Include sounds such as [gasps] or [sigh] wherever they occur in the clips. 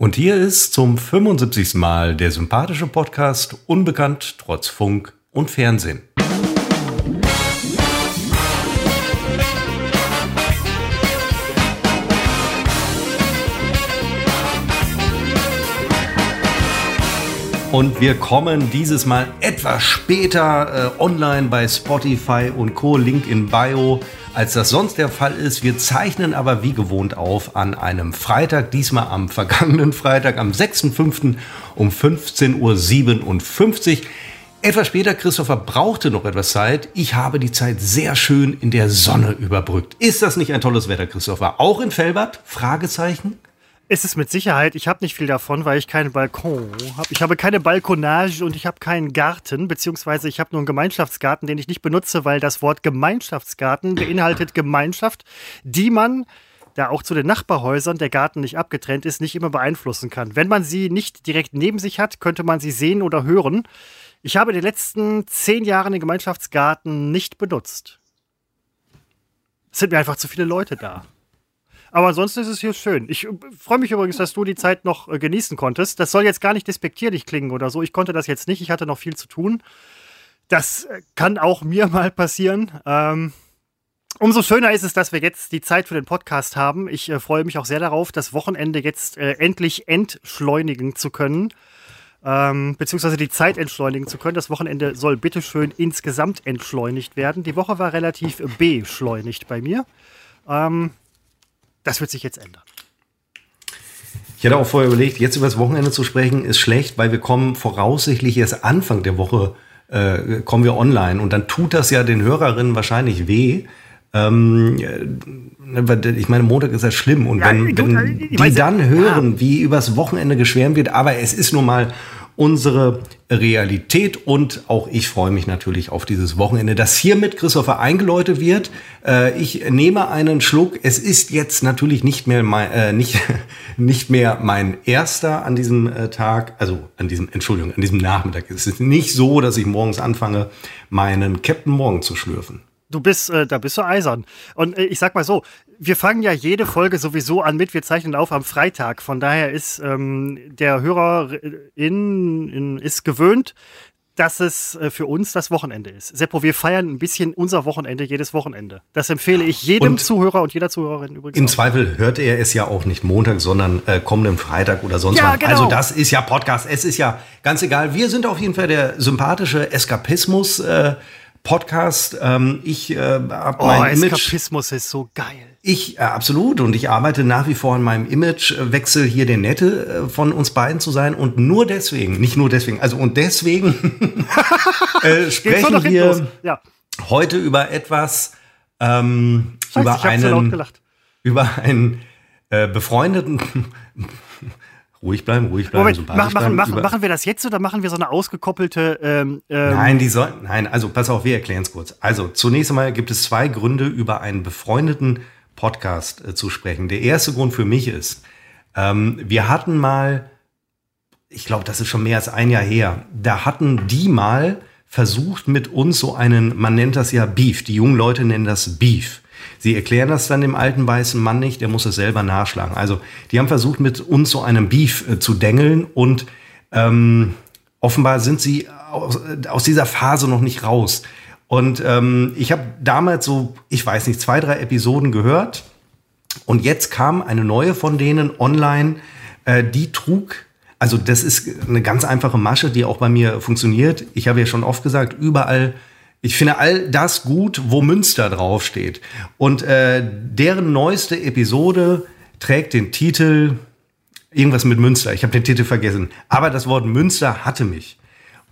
Und hier ist zum 75. Mal der sympathische Podcast Unbekannt trotz Funk und Fernsehen. Und wir kommen dieses Mal etwas später äh, online bei Spotify und Co. Link in Bio als das sonst der Fall ist. Wir zeichnen aber wie gewohnt auf an einem Freitag, diesmal am vergangenen Freitag, am 6.5. um 15.57 Uhr. Etwas später, Christopher brauchte noch etwas Zeit. Ich habe die Zeit sehr schön in der Sonne überbrückt. Ist das nicht ein tolles Wetter, Christopher? Auch in Felbert? Fragezeichen? Ist es mit Sicherheit. Ich habe nicht viel davon, weil ich keinen Balkon habe. Ich habe keine Balkonage und ich habe keinen Garten, beziehungsweise ich habe nur einen Gemeinschaftsgarten, den ich nicht benutze, weil das Wort Gemeinschaftsgarten beinhaltet Gemeinschaft, die man, da auch zu den Nachbarhäusern der Garten nicht abgetrennt ist, nicht immer beeinflussen kann. Wenn man sie nicht direkt neben sich hat, könnte man sie sehen oder hören. Ich habe die letzten zehn Jahre den Gemeinschaftsgarten nicht benutzt. Es sind mir einfach zu viele Leute da. Aber ansonsten ist es hier schön. Ich äh, freue mich übrigens, dass du die Zeit noch äh, genießen konntest. Das soll jetzt gar nicht despektierlich klingen oder so. Ich konnte das jetzt nicht. Ich hatte noch viel zu tun. Das äh, kann auch mir [laughs] mal passieren. Ähm, umso schöner ist es, dass wir jetzt die Zeit für den Podcast haben. Ich äh, freue mich auch sehr darauf, das Wochenende jetzt äh, endlich entschleunigen zu können. Ähm, beziehungsweise die Zeit entschleunigen zu können. Das Wochenende soll bitteschön insgesamt entschleunigt werden. Die Woche war relativ beschleunigt bei mir. Ähm, das wird sich jetzt ändern. Ich hatte auch vorher überlegt, jetzt über das Wochenende zu sprechen, ist schlecht, weil wir kommen voraussichtlich erst Anfang der Woche äh, kommen wir online und dann tut das ja den Hörerinnen wahrscheinlich weh. Ähm, äh, ich meine, Montag ist ja schlimm und ja, wenn, wenn die dann hören, ja. wie übers Wochenende geschwärmt wird, aber es ist nun mal unsere Realität und auch ich freue mich natürlich auf dieses Wochenende, das hier mit Christopher eingeläutet wird. Äh, ich nehme einen Schluck. Es ist jetzt natürlich nicht mehr mein, äh, nicht, [laughs] nicht mehr mein erster an diesem äh, Tag, also an diesem, Entschuldigung, an diesem Nachmittag. Es ist nicht so, dass ich morgens anfange, meinen Captain Morgan zu schlürfen. Du bist, äh, da bist du eisern. Und äh, ich sag mal so, wir fangen ja jede Folge sowieso an mit, wir zeichnen auf am Freitag. Von daher ist ähm, der Hörer in, in, ist gewöhnt, dass es äh, für uns das Wochenende ist. Seppo, wir feiern ein bisschen unser Wochenende jedes Wochenende. Das empfehle ich jedem und Zuhörer und jeder Zuhörerin übrigens. Im auch. Zweifel hört er es ja auch nicht Montag, sondern äh, kommenden Freitag oder sonst ja, wann. Genau. Also das ist ja Podcast, es ist ja ganz egal. Wir sind auf jeden Fall der sympathische Eskapismus. Äh, Podcast. Ähm, ich äh, habe oh, mein Image. Eskapismus ist so geil. Ich, äh, absolut. Und ich arbeite nach wie vor an meinem Image, äh, wechsel hier der Nette äh, von uns beiden zu sein. Und nur deswegen, nicht nur deswegen, also und deswegen [laughs] äh, sprechen wir ja. heute über etwas, ähm, Scheiße, über einen, über einen äh, befreundeten [laughs] Ruhig bleiben, ruhig bleiben. Moment, mach, machen, machen, machen wir das jetzt oder machen wir so eine ausgekoppelte? Ähm, ähm nein, die sollten. Nein, also pass auf, wir erklären es kurz. Also zunächst einmal gibt es zwei Gründe, über einen befreundeten Podcast äh, zu sprechen. Der erste Grund für mich ist, ähm, wir hatten mal, ich glaube, das ist schon mehr als ein Jahr her, da hatten die mal versucht mit uns so einen, man nennt das ja Beef. Die jungen Leute nennen das Beef Sie erklären das dann dem alten weißen Mann nicht, der muss es selber nachschlagen. Also die haben versucht, mit uns so einem Beef äh, zu dengeln und ähm, offenbar sind sie aus, äh, aus, dieser Phase noch nicht raus. Und ähm, ich habe damals so, ich weiß nicht, zwei, drei Episoden gehört und jetzt kam eine neue von denen online, äh, die trug also das ist eine ganz einfache Masche, die auch bei mir funktioniert. Ich habe ja schon oft gesagt, überall ich finde all das gut, wo Münster draufsteht. Und äh, deren neueste Episode trägt den Titel irgendwas mit Münster. Ich habe den Titel vergessen. Aber das Wort Münster hatte mich.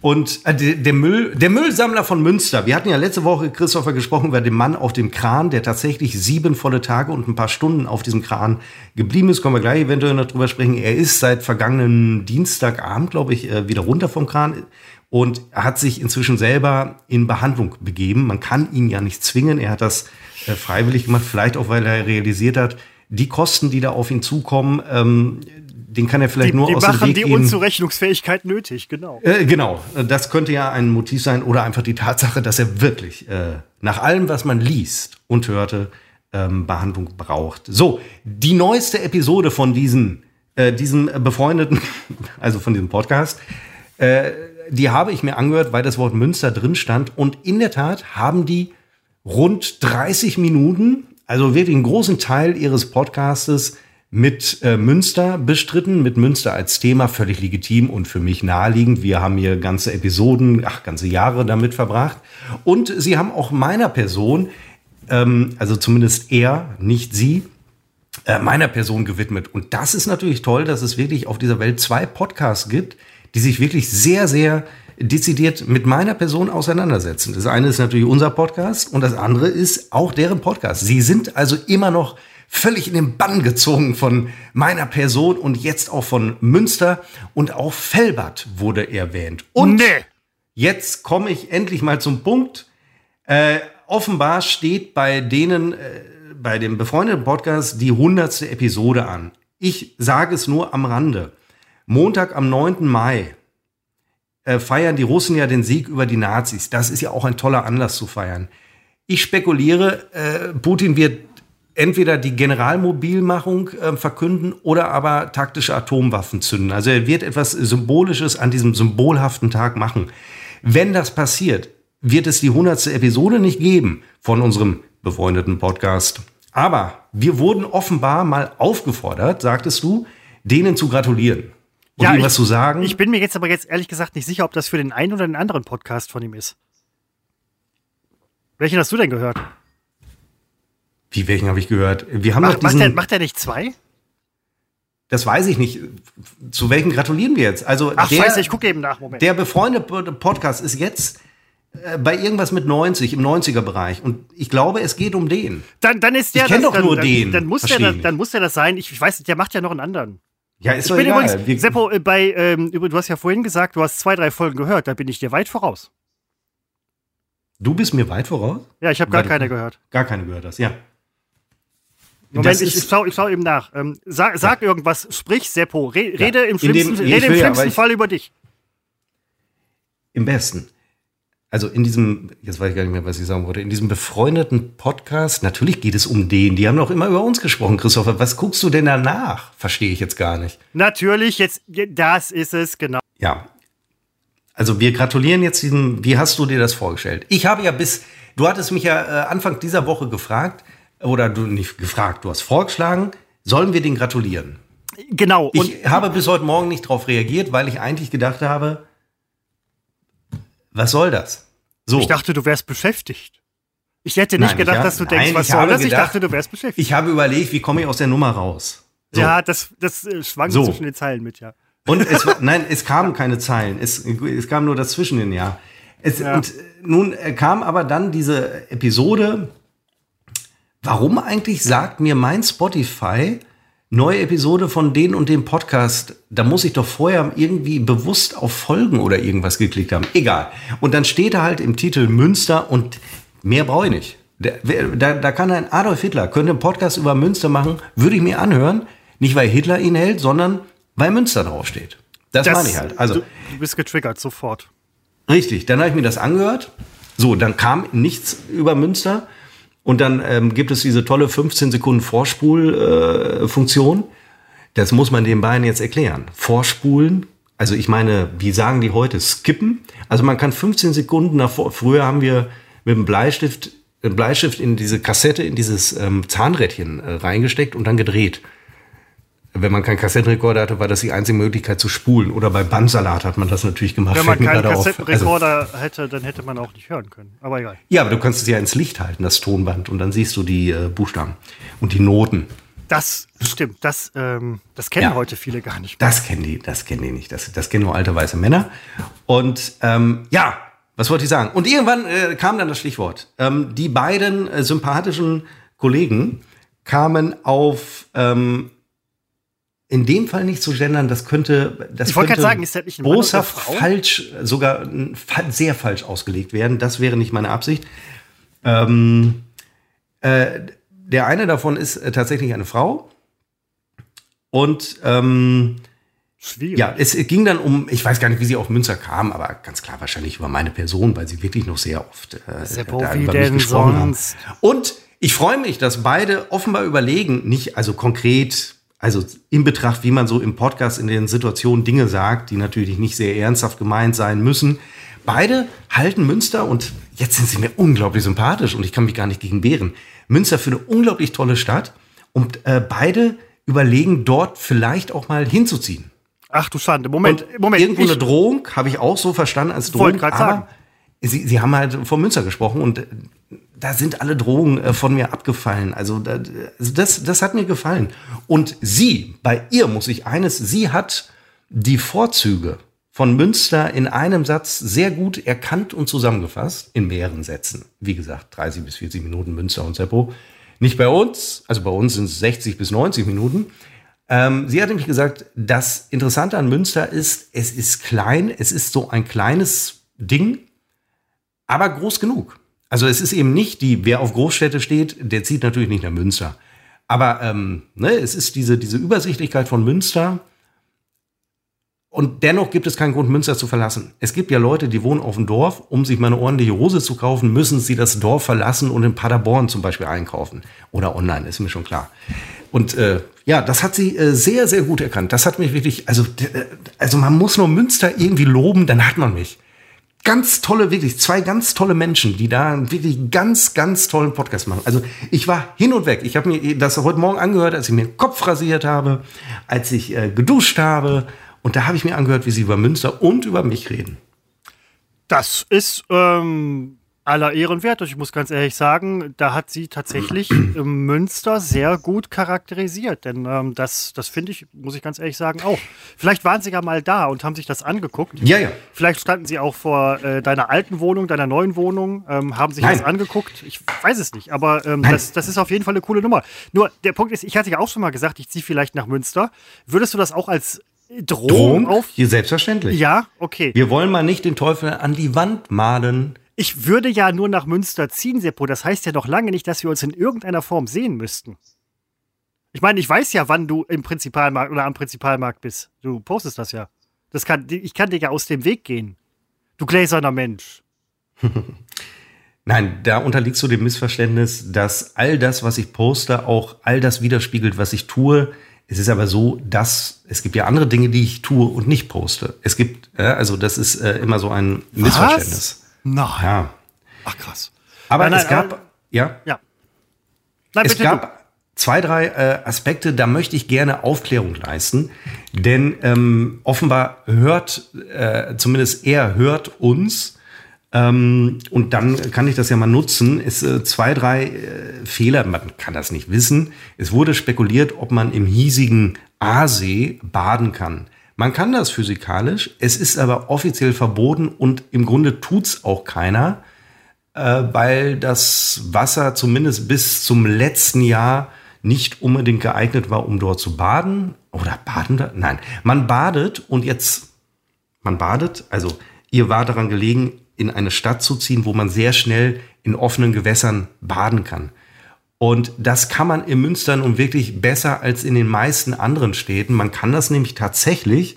Und äh, der, Müll, der Müllsammler von Münster. Wir hatten ja letzte Woche, Christopher, gesprochen über den Mann auf dem Kran, der tatsächlich sieben volle Tage und ein paar Stunden auf diesem Kran geblieben ist. Kommen wir gleich eventuell noch drüber sprechen. Er ist seit vergangenen Dienstagabend, glaube ich, äh, wieder runter vom Kran und er hat sich inzwischen selber in Behandlung begeben. Man kann ihn ja nicht zwingen. Er hat das äh, freiwillig gemacht, vielleicht auch, weil er realisiert hat, die Kosten, die da auf ihn zukommen, ähm, den kann er vielleicht die, nur die aus dem Weg die gehen. Unzurechnungsfähigkeit nötig, genau. Äh, genau, das könnte ja ein Motiv sein oder einfach die Tatsache, dass er wirklich äh, nach allem, was man liest und hörte, ähm, Behandlung braucht. So, die neueste Episode von diesen äh, diesem befreundeten, [laughs] also von diesem Podcast, äh, die habe ich mir angehört, weil das Wort Münster drin stand. Und in der Tat haben die rund 30 Minuten, also wirklich einen großen Teil ihres Podcastes mit äh, Münster bestritten, mit Münster als Thema völlig legitim und für mich naheliegend. Wir haben hier ganze Episoden, ach, ganze Jahre damit verbracht. Und sie haben auch meiner Person, ähm, also zumindest er, nicht sie, äh, meiner Person gewidmet. Und das ist natürlich toll, dass es wirklich auf dieser Welt zwei Podcasts gibt, die sich wirklich sehr, sehr dezidiert mit meiner Person auseinandersetzen. Das eine ist natürlich unser Podcast und das andere ist auch deren Podcast. Sie sind also immer noch völlig in den Bann gezogen von meiner Person und jetzt auch von Münster und auch Felbert wurde erwähnt. Und nee. jetzt komme ich endlich mal zum Punkt. Äh, offenbar steht bei denen, äh, bei dem befreundeten Podcast die hundertste Episode an. Ich sage es nur am Rande. Montag am 9. Mai äh, feiern die Russen ja den Sieg über die Nazis. Das ist ja auch ein toller Anlass zu feiern. Ich spekuliere, äh, Putin wird entweder die Generalmobilmachung äh, verkünden oder aber taktische Atomwaffen zünden. Also er wird etwas Symbolisches an diesem symbolhaften Tag machen. Wenn das passiert, wird es die hundertste Episode nicht geben von unserem befreundeten Podcast. Aber wir wurden offenbar mal aufgefordert, sagtest du, denen zu gratulieren. Und ja, ihm was zu sagen. Ich bin mir jetzt aber jetzt ehrlich gesagt nicht sicher, ob das für den einen oder den anderen Podcast von ihm ist. Welchen hast du denn gehört? Wie, welchen habe ich gehört? Wir haben macht, diesen, macht, er, macht er nicht zwei? Das weiß ich nicht. Zu welchen gratulieren wir jetzt? Also Ach, der, scheiße, ich gucke eben nach. Moment. Der befreundete Podcast ist jetzt äh, bei irgendwas mit 90, im 90er-Bereich. Und ich glaube, es geht um den. Dann, dann ist der. Ich kenne doch dann, nur dann, den. Dann muss, der, dann, dann muss der das sein. Ich, ich weiß, der macht ja noch einen anderen. Ja, ist ich bin egal. Übrigens, Wir, Seppo, äh, bei, ähm, du hast ja vorhin gesagt, du hast zwei, drei Folgen gehört. Da bin ich dir weit voraus. Du bist mir weit voraus? Ja, ich habe gar keine gehört. Gar keine gehört hast, ja. Moment, ich, ich schaue schau eben nach. Ähm, sag, sag ja. irgendwas, sprich Seppo. Re, ja. Rede im schlimmsten, dem, rede im schlimmsten ja, Fall über dich. Im besten. Also in diesem, jetzt weiß ich gar nicht mehr, was ich sagen wollte, in diesem befreundeten Podcast, natürlich geht es um den. Die haben doch immer über uns gesprochen, Christopher. Was guckst du denn danach? Verstehe ich jetzt gar nicht. Natürlich, jetzt, das ist es, genau. Ja. Also wir gratulieren jetzt diesem, wie hast du dir das vorgestellt? Ich habe ja bis, du hattest mich ja äh, Anfang dieser Woche gefragt, oder du nicht gefragt, du hast vorgeschlagen, sollen wir den gratulieren? Genau. ich habe bis heute Morgen nicht darauf reagiert, weil ich eigentlich gedacht habe, was soll das? So. Ich dachte, du wärst beschäftigt. Ich hätte nicht nein, gedacht, hab, dass du denkst, nein, was soll das? Gedacht, ich dachte, du wärst beschäftigt. Ich habe überlegt, wie komme ich aus der Nummer raus? So. Ja, das, das äh, schwankt so. zwischen den Zeilen mit, ja. Und es [laughs] nein, es kamen keine Zeilen. Es, es kam nur dazwischen in ja. Es, ja. Und nun kam aber dann diese Episode, Warum eigentlich sagt mir mein Spotify neue Episode von den und dem Podcast? Da muss ich doch vorher irgendwie bewusst auf Folgen oder irgendwas geklickt haben. Egal. Und dann steht da halt im Titel Münster und mehr brauche ich nicht. Da, da, kann ein Adolf Hitler, könnte einen Podcast über Münster machen, würde ich mir anhören. Nicht weil Hitler ihn hält, sondern weil Münster draufsteht. Das, das meine ich halt. Also, du bist getriggert, sofort. Richtig, dann habe ich mir das angehört. So, dann kam nichts über Münster. Und dann ähm, gibt es diese tolle 15 Sekunden Vorspulfunktion. Äh, das muss man den beiden jetzt erklären. Vorspulen, also ich meine, wie sagen die heute? Skippen. Also man kann 15 Sekunden nach vor. Früher haben wir mit dem Bleistift, einen Bleistift in diese Kassette, in dieses ähm, Zahnrädchen äh, reingesteckt und dann gedreht wenn man keinen Kassettenrekorder hatte, war das die einzige Möglichkeit zu spulen. Oder bei Bandsalat hat man das natürlich gemacht. Wenn man keinen Kassettenrekorder also, hätte, dann hätte man auch nicht hören können. Aber egal. Ja, aber du kannst es ja ins Licht halten, das Tonband, und dann siehst du die äh, Buchstaben und die Noten. Das stimmt. Das, ähm, das kennen ja, heute viele gar nicht. Mehr. Das kennen die, das kennen die nicht. Das, das kennen nur alte weiße Männer. Und ähm, ja, was wollte ich sagen? Und irgendwann äh, kam dann das Stichwort. Ähm, die beiden äh, sympathischen Kollegen kamen auf ähm, in dem Fall nicht zu gendern, das könnte, das ich gerade sagen, ist das nicht ein boshaft falsch, sogar sehr falsch ausgelegt werden. Das wäre nicht meine Absicht. Ähm, äh, der eine davon ist äh, tatsächlich eine Frau. Und ähm, Schwierig. Ja, es ging dann um, ich weiß gar nicht, wie sie auf Münster kam, aber ganz klar wahrscheinlich über meine Person, weil sie wirklich noch sehr oft äh, da über mich gesprochen sonst? haben. Und ich freue mich, dass beide offenbar überlegen, nicht also konkret also in Betracht, wie man so im Podcast in den Situationen Dinge sagt, die natürlich nicht sehr ernsthaft gemeint sein müssen. Beide halten Münster und jetzt sind sie mir unglaublich sympathisch und ich kann mich gar nicht gegen wehren. Münster für eine unglaublich tolle Stadt und äh, beide überlegen dort vielleicht auch mal hinzuziehen. Ach du Schande, Moment, und Moment. Irgendwo eine Drohung, habe ich auch so verstanden als Drohung. aber sagen. Sie, Sie haben halt von Münster gesprochen und da sind alle Drohungen äh, von mir abgefallen. Also, also das, das hat mir gefallen. Und sie, bei ihr muss ich eines, sie hat die Vorzüge von Münster in einem Satz sehr gut erkannt und zusammengefasst, in mehreren Sätzen. Wie gesagt, 30 bis 40 Minuten Münster und Seppo. Nicht bei uns, also bei uns sind es 60 bis 90 Minuten. Ähm, sie hat nämlich gesagt, das Interessante an Münster ist, es ist klein, es ist so ein kleines Ding, aber groß genug. Also es ist eben nicht die, wer auf Großstädte steht, der zieht natürlich nicht nach Münster. Aber ähm, ne, es ist diese, diese Übersichtlichkeit von Münster. Und dennoch gibt es keinen Grund, Münster zu verlassen. Es gibt ja Leute, die wohnen auf dem Dorf. Um sich mal eine ordentliche Hose zu kaufen, müssen sie das Dorf verlassen und in Paderborn zum Beispiel einkaufen. Oder online, ist mir schon klar. Und äh, ja, das hat sie äh, sehr, sehr gut erkannt. Das hat mich wirklich, also, äh, also man muss nur Münster irgendwie loben, dann hat man mich ganz tolle, wirklich zwei ganz tolle Menschen, die da wirklich ganz, ganz tollen Podcast machen. Also ich war hin und weg. Ich habe mir das heute Morgen angehört, als ich mir den Kopf rasiert habe, als ich äh, geduscht habe. Und da habe ich mir angehört, wie sie über Münster und über mich reden. Das ist ähm, aller Ehren wert. Und ich muss ganz ehrlich sagen, da hat sie tatsächlich [clears throat] Münster sehr gut charakterisiert. Denn ähm, das, das finde ich, muss ich ganz ehrlich sagen, auch. Vielleicht waren sie ja mal da und haben sich das angeguckt. Ja, ja. Vielleicht standen sie auch vor äh, deiner alten Wohnung, deiner neuen Wohnung, ähm, haben sich Nein. das angeguckt. Ich weiß es nicht, aber ähm, das, das ist auf jeden Fall eine coole Nummer. Nur der Punkt ist, ich hatte ja auch schon mal gesagt, ich ziehe vielleicht nach Münster. Würdest du das auch als Drohung, Drohung auf? Hier selbstverständlich. Ja, okay. Wir wollen mal nicht den Teufel an die Wand malen. Ich würde ja nur nach Münster ziehen, Seppo. Das heißt ja noch lange nicht, dass wir uns in irgendeiner Form sehen müssten. Ich meine, ich weiß ja, wann du im Prinzipalmarkt oder am Prinzipalmarkt bist. Du postest das ja. Das kann, ich kann dir ja aus dem Weg gehen. Du gläserner Mensch. [laughs] Nein, da unterliegst du dem Missverständnis, dass all das, was ich poste, auch all das widerspiegelt, was ich tue. Es ist aber so, dass es gibt ja andere Dinge, die ich tue und nicht poste. Es gibt, äh, also das ist äh, immer so ein Missverständnis. Nein. Ja. Ach krass. Aber Nein, nein, es gab, aber- ja, Ja. Nein, es gab zwei, drei äh, Aspekte, da möchte ich gerne Aufklärung leisten. Denn ähm, offenbar hört, äh, zumindest er hört uns. Ähm, und dann kann ich das ja mal nutzen. Es äh, zwei, drei äh, Fehler, man kann das nicht wissen. Es wurde spekuliert, ob man im hiesigen Aasee baden kann. Man kann das physikalisch, es ist aber offiziell verboten und im Grunde tut's auch keiner äh, weil das Wasser zumindest bis zum letzten Jahr nicht unbedingt geeignet war, um dort zu baden. Oder baden da? Nein, man badet und jetzt, man badet, also ihr war daran gelegen, in eine Stadt zu ziehen, wo man sehr schnell in offenen Gewässern baden kann. Und das kann man in Münster nun wirklich besser als in den meisten anderen Städten. Man kann das nämlich tatsächlich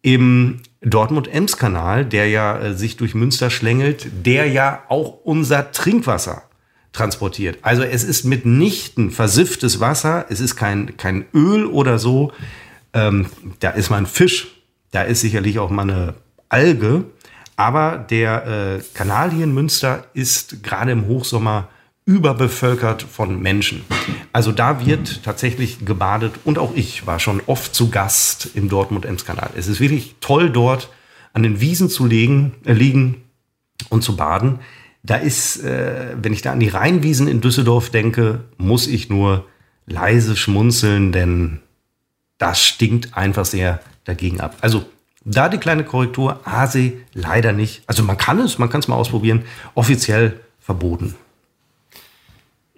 im Dortmund-Ems-Kanal, der ja äh, sich durch Münster schlängelt, der ja auch unser Trinkwasser transportiert. Also es ist mitnichten versifftes Wasser, es ist kein, kein Öl oder so. Ähm, da ist mal ein Fisch, da ist sicherlich auch mal eine Alge. Aber der äh, Kanal hier in Münster ist gerade im Hochsommer überbevölkert von Menschen. Also da wird tatsächlich gebadet und auch ich war schon oft zu Gast im Dortmund-Ems-Kanal. Es ist wirklich toll dort an den Wiesen zu legen, äh, liegen und zu baden. Da ist, äh, wenn ich da an die Rheinwiesen in Düsseldorf denke, muss ich nur leise schmunzeln, denn das stinkt einfach sehr dagegen ab. Also da die kleine Korrektur, Aasee leider nicht. Also man kann es, man kann es mal ausprobieren, offiziell verboten.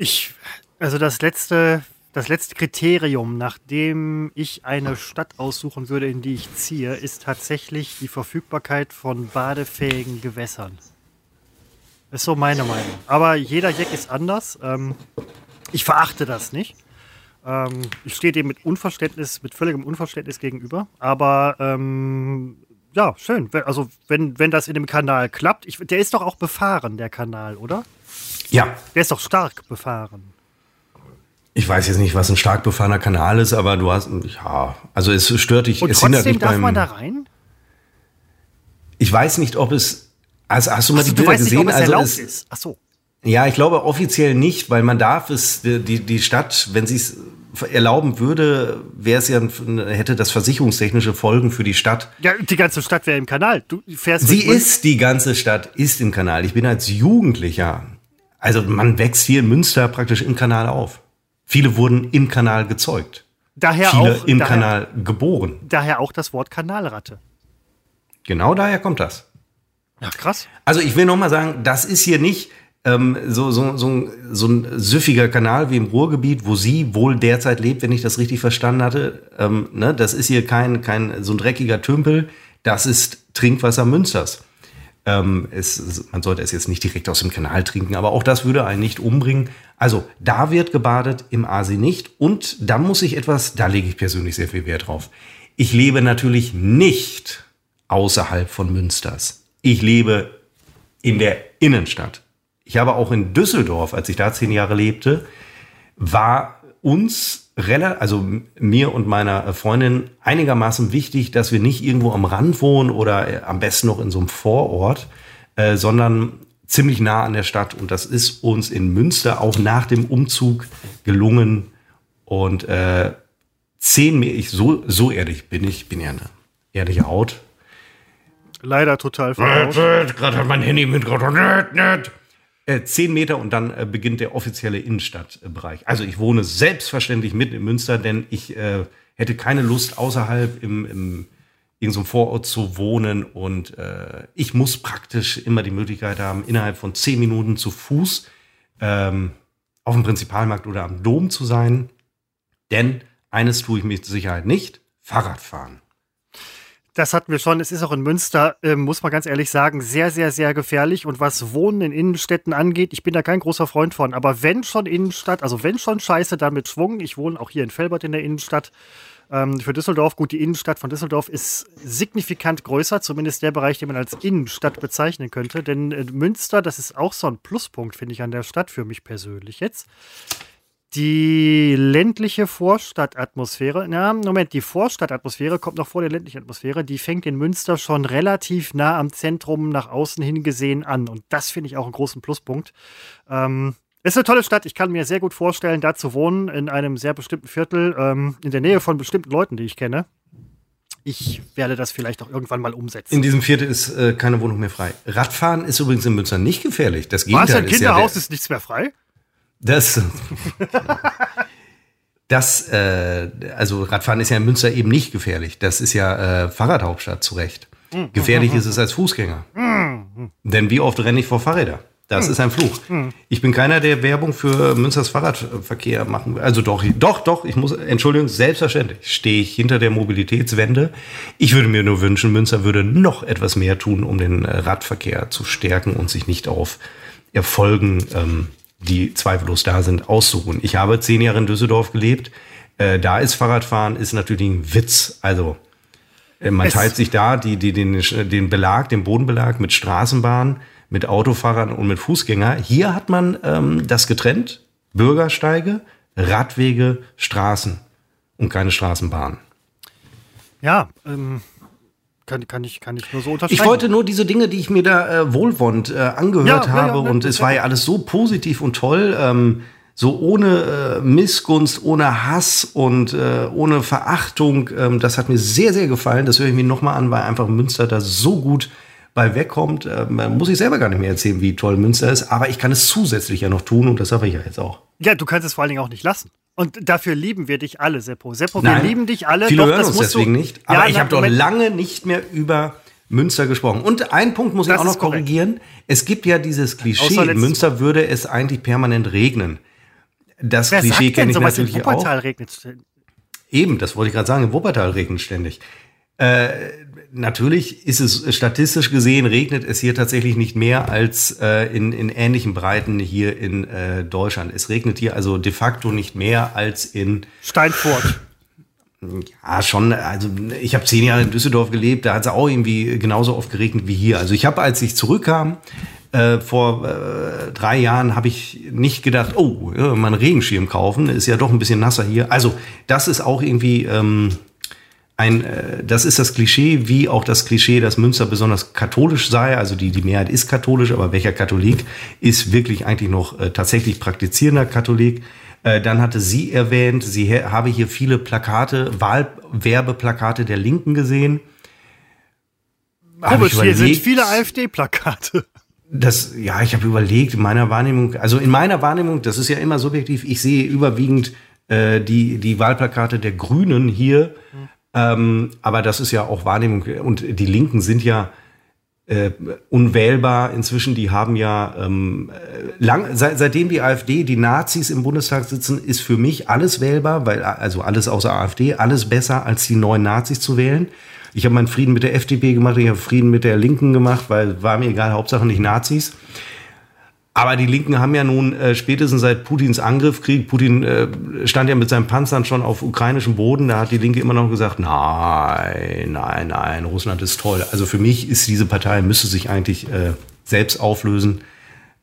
Ich, also das letzte, das letzte Kriterium, nach dem ich eine Stadt aussuchen würde, in die ich ziehe, ist tatsächlich die Verfügbarkeit von badefähigen Gewässern. Ist so meine Meinung. Aber jeder Jack ist anders. Ähm, ich verachte das nicht. Ähm, ich stehe dem mit Unverständnis, mit völligem Unverständnis gegenüber. Aber ähm, ja, schön. Also wenn, wenn das in dem Kanal klappt, ich, der ist doch auch befahren, der Kanal, oder? Ja, Der ist doch stark befahren. Ich weiß jetzt nicht, was ein stark befahrener Kanal ist, aber du hast, ja, also es stört dich. Und es trotzdem hindert nicht darf beim, man da rein? Ich weiß nicht, ob es, also hast du mal Also, die Bilder nicht, gesehen? es also es, ist. Ach so. Ja, ich glaube offiziell nicht, weil man darf es, die, die Stadt, wenn sie es erlauben würde, wäre es ja, hätte das versicherungstechnische Folgen für die Stadt. Ja, die ganze Stadt wäre im Kanal. Du fährst Sie ist, die ganze Stadt ist im Kanal. Ich bin als Jugendlicher, also man wächst hier in Münster praktisch im Kanal auf. Viele wurden im Kanal gezeugt. daher Viele auch, im daher, Kanal geboren. Daher auch das Wort Kanalratte. Genau daher kommt das. Ja, krass. Also ich will noch mal sagen, das ist hier nicht ähm, so, so, so, ein- so ein süffiger Kanal wie im Ruhrgebiet, wo sie wohl derzeit lebt, wenn ich das richtig verstanden hatte. Ähm, ne? Das ist hier kein, kein so ein dreckiger Tümpel. Das ist Trinkwasser Münsters. Ähm, es, man sollte es jetzt nicht direkt aus dem Kanal trinken, aber auch das würde einen nicht umbringen. Also da wird gebadet, im Aasee nicht. Und da muss ich etwas, da lege ich persönlich sehr viel Wert drauf. Ich lebe natürlich nicht außerhalb von Münsters. Ich lebe in der Innenstadt. Ich habe auch in Düsseldorf, als ich da zehn Jahre lebte, war uns relativ, also mir und meiner Freundin einigermaßen wichtig, dass wir nicht irgendwo am Rand wohnen oder äh, am besten noch in so einem Vorort, äh, sondern ziemlich nah an der Stadt. Und das ist uns in Münster auch nach dem Umzug gelungen. Und äh, zehn Meter, ich so, so ehrlich bin ich, bin ja eine ehrliche Haut. Leider total verbaut. Gerade hat mein Handy mit nicht, nicht. Äh, zehn Meter und dann äh, beginnt der offizielle Innenstadtbereich. Also ich wohne selbstverständlich mitten in Münster, denn ich äh, hätte keine Lust außerhalb im, im irgendeinem Vorort zu wohnen und äh, ich muss praktisch immer die Möglichkeit haben, innerhalb von zehn Minuten zu Fuß ähm, auf dem Prinzipalmarkt oder am Dom zu sein. Denn eines tue ich mit Sicherheit nicht, Fahrrad fahren. Das hatten wir schon. Es ist auch in Münster, ähm, muss man ganz ehrlich sagen, sehr, sehr, sehr gefährlich. Und was Wohnen in Innenstädten angeht, ich bin da kein großer Freund von. Aber wenn schon Innenstadt, also wenn schon Scheiße, dann mit Schwung. Ich wohne auch hier in Felbert in der Innenstadt. Ähm, für Düsseldorf, gut, die Innenstadt von Düsseldorf ist signifikant größer, zumindest der Bereich, den man als Innenstadt bezeichnen könnte. Denn äh, Münster, das ist auch so ein Pluspunkt, finde ich, an der Stadt, für mich persönlich jetzt. Die ländliche Vorstadtatmosphäre, na, Moment, die Vorstadtatmosphäre kommt noch vor der ländlichen Atmosphäre, die fängt in Münster schon relativ nah am Zentrum nach außen hin gesehen an. Und das finde ich auch einen großen Pluspunkt. Ähm, ist eine tolle Stadt. Ich kann mir sehr gut vorstellen, da zu wohnen, in einem sehr bestimmten Viertel, ähm, in der Nähe von bestimmten Leuten, die ich kenne. Ich werde das vielleicht auch irgendwann mal umsetzen. In diesem Viertel ist äh, keine Wohnung mehr frei. Radfahren ist übrigens in Münster nicht gefährlich. Das Was? Gegenteil Ein ist ja Kinderhaus ist nichts mehr frei? Das. Das, äh, also Radfahren ist ja in Münster eben nicht gefährlich. Das ist ja äh, Fahrradhauptstadt zu Recht. Gefährlich ist es als Fußgänger. Denn wie oft renne ich vor Fahrräder? Das ist ein Fluch. Ich bin keiner, der Werbung für Münsters Fahrradverkehr machen will. Also doch, doch, doch, ich muss, Entschuldigung, selbstverständlich stehe ich hinter der Mobilitätswende. Ich würde mir nur wünschen, Münster würde noch etwas mehr tun, um den äh, Radverkehr zu stärken und sich nicht auf Erfolgen, ähm, die zweifellos da sind, auszuruhen. Ich habe zehn Jahre in Düsseldorf gelebt. Äh, da ist Fahrradfahren ist natürlich ein Witz. Also äh, man Es- teilt sich da die, die, den, den Belag, den Bodenbelag mit Straßenbahn, mit Autofahrern und mit Fußgänger. Hier hat man ähm, das getrennt. Bürgersteige, Radwege, Straßen und keine Straßenbahn. Ja, ähm, kann, kann, ich, kann ich nur so unterschreiben. Ich wollte nur diese Dinge, die ich mir da äh, wohlwollend äh, angehört Ja, habe ja, und ja, es ja. war ja alles so positiv und toll, ähm, so ohne äh, Missgunst, ohne Hass und äh, ohne Verachtung. Ähm, das hat mir sehr, sehr gefallen. Das höre ich mir nochmal an, weil einfach Münster da so gut bei wegkommt. Ähm, muss ich selber gar nicht mehr erzählen, wie toll Münster ist, aber ich kann es zusätzlich ja noch tun und das habe ich ja jetzt auch. Ja, du kannst es vor allen Dingen auch nicht lassen. Und dafür lieben wir dich alle, Seppo. Seppo, Nein, wir lieben dich alle. Viele Doch, hören das uns musst du- deswegen nicht. Aber Ja, ich habe doch lange nicht mehr über Münster gesprochen. Und ein Punkt muss ich auch noch korrekt. korrigieren. Es gibt ja dieses Klischee, in Münster würde es eigentlich permanent regnen. Das Wer Klischee kenne ich sowas in natürlich auch. Wuppertal regnet? Eben, das wollte ich gerade sagen. In Wuppertal regnet ständig. Äh, natürlich ist es statistisch gesehen, regnet es hier tatsächlich nicht mehr als äh, in, in ähnlichen Breiten hier in äh, Deutschland. Es regnet hier also de facto nicht mehr als in Steinfurt. Ja, schon. Also ich habe zehn Jahre in Düsseldorf gelebt, da hat es auch irgendwie genauso oft geregnet wie hier. Also ich habe, als ich zurückkam, Äh, vor äh, drei Jahren habe ich nicht gedacht, oh, ja, mal einen Regenschirm kaufen, ist ja doch ein bisschen nasser hier. Also das ist auch irgendwie ähm, ein, äh, das ist das Klischee, wie auch das Klischee, dass Münster besonders katholisch sei. Also die, die Mehrheit ist katholisch, aber welcher Katholik ist wirklich eigentlich noch äh, tatsächlich praktizierender Katholik? Äh, dann hatte sie erwähnt, sie habe hier viele Plakate, Wahlwerbeplakate der Linken gesehen. Komisch, hier sind viele AfD-Plakate. Das, ja, ich habe überlegt, in meiner Wahrnehmung, also in meiner Wahrnehmung, das ist ja immer subjektiv, ich sehe überwiegend die, die Wahlplakate der Grünen hier. Ähm, aber das ist ja auch Wahrnehmung und die Linken sind ja äh, unwählbar inzwischen, die haben ja ähm, lang, seit, seitdem die AfD, die Nazis im Bundestag sitzen, ist für mich alles wählbar, weil also alles außer AfD, alles besser als die neuen Nazis zu wählen. Ich habe meinen Frieden mit der FDP gemacht, ich habe Frieden mit der Linken gemacht, weil war mir egal, Hauptsache nicht Nazis. Aber die Linken haben ja nun äh, spätestens seit Putins Angriffskrieg, Putin äh, stand ja mit seinen Panzern schon auf ukrainischem Boden, da hat die Linke immer noch gesagt, nein, nein, nein, Russland ist toll. Also für mich ist diese Partei, müsste sich eigentlich äh, selbst auflösen,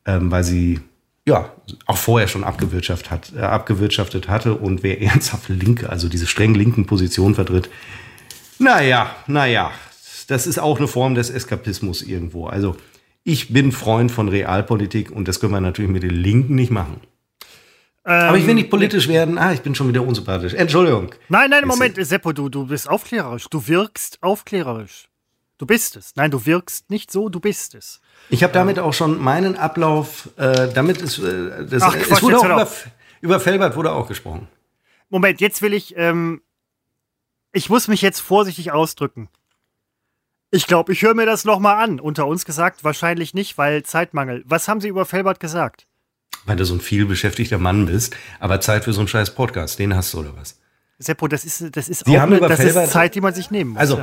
ähm, weil sie ja auch vorher schon abgewirtschaftet, hat, äh, abgewirtschaftet hatte und wer [laughs] ernsthaft Linke, also diese streng linken Position vertritt, naja, naja, das ist auch eine Form des Eskapismus irgendwo. Also ich bin Freund von Realpolitik und das können wir natürlich mit den Linken nicht machen. Ähm, Aber ich will nicht politisch werden. Ah, ich bin schon wieder unsympathisch. Entschuldigung. Nein, nein, Moment, Seppo, du, du bist aufklärerisch. Du wirkst aufklärerisch. Du bist es. Nein, du wirkst nicht so, du bist es. Ich habe damit auch schon meinen Ablauf, äh, damit ist, äh, das, Ach, Quatsch, es wurde auch über, über Felbert wurde auch gesprochen. Moment, jetzt will ich, ähm, ich muss mich jetzt vorsichtig ausdrücken. Ich glaube, ich höre mir das nochmal an. Unter uns gesagt, wahrscheinlich nicht, weil Zeitmangel. Was haben Sie über Felbert gesagt? Weil du so ein vielbeschäftigter Mann bist, aber Zeit für so einen scheiß Podcast, den hast du oder was? Seppo, das ist, das ist, auch eine, das ist Zeit, die man sich nehmen muss. Also,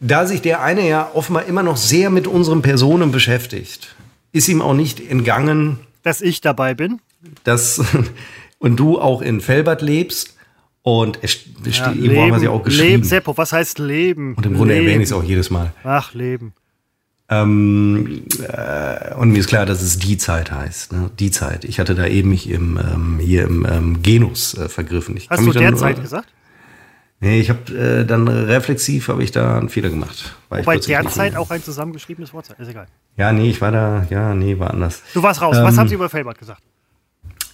da sich der eine ja offenbar immer noch sehr mit unseren Personen beschäftigt, ist ihm auch nicht entgangen, dass ich dabei bin. Dass, [laughs] und du auch in Felbert lebst. Und es, ja, irgendwo haben wir sie auch geschrieben. Leben, Seppo, was heißt Leben? Und im Grunde leben. erwähne ich es auch jedes Mal. Ach, Leben. Ähm, äh, und mir ist klar, dass es die Zeit heißt. Ne? Die Zeit. Ich hatte da eben mich im, ähm, hier im ähm, Genus äh, vergriffen. Ich Hast du der Zeit gesagt? Nee, ich habe äh, dann reflexiv habe ich da einen Fehler gemacht. Wobei derzeit auch ein zusammengeschriebenes Wort ist egal. Ja, nee, ich war da, ja, nee, war anders. Du warst raus. Was ähm, haben Sie über Felbert gesagt?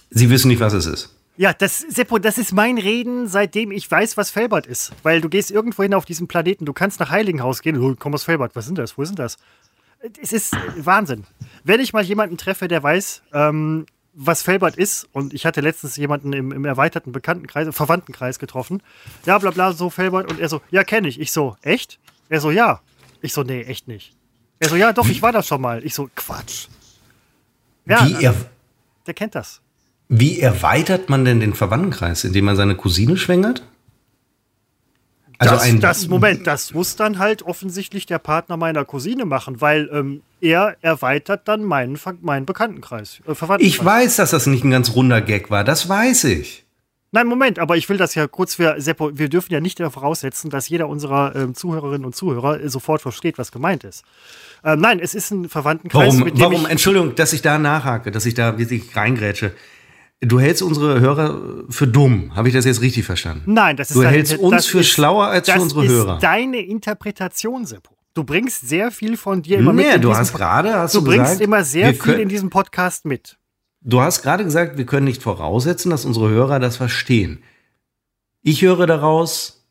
Sie wissen nicht, was es ist. Ja, das, Seppo, das ist mein Reden, seitdem ich weiß, was Felbert ist. Weil du gehst irgendwo hin auf diesem Planeten, du kannst nach Heiligenhaus gehen, du kommst aus Felbert, was sind das, wo sind das? Es ist Wahnsinn. Wenn ich mal jemanden treffe, der weiß, ähm, was Felbert ist, und ich hatte letztens jemanden im, im erweiterten Bekanntenkreis, Verwandtenkreis getroffen, ja, bla bla, so Felbert, und er so, ja, kenne ich. Ich so, echt? Er so, ja. Ich so, nee, echt nicht. Er so, ja, doch, ich war da schon mal. Ich so, Quatsch. Ja, Wie er der kennt das. Wie erweitert man denn den Verwandtenkreis, indem man seine Cousine schwängert? Also das, ein das, Moment, das muss dann halt offensichtlich der Partner meiner Cousine machen, weil ähm, er erweitert dann meinen, meinen Bekanntenkreis. Äh, ich weiß, dass das nicht ein ganz runder Gag war, das weiß ich. Nein, Moment, aber ich will das ja kurz für Seppo, wir dürfen ja nicht voraussetzen, dass jeder unserer ähm, Zuhörerinnen und Zuhörer äh, sofort versteht, was gemeint ist. Ähm, nein, es ist ein Verwandtenkreis. Warum, warum? Entschuldigung, dass ich da nachhake, dass ich da wirklich reingrätsche. Du hältst unsere Hörer für dumm. Habe ich das jetzt richtig verstanden? Nein, das ist Du hältst deine, uns für ist, schlauer als für unsere Hörer. Das ist deine Interpretation, Seppo. Du bringst sehr viel von dir immer nee, mit. du hast gerade, hast du, du bringst gesagt, immer sehr viel können, in diesem Podcast mit. Du hast gerade gesagt, wir können nicht voraussetzen, dass unsere Hörer das verstehen. Ich höre daraus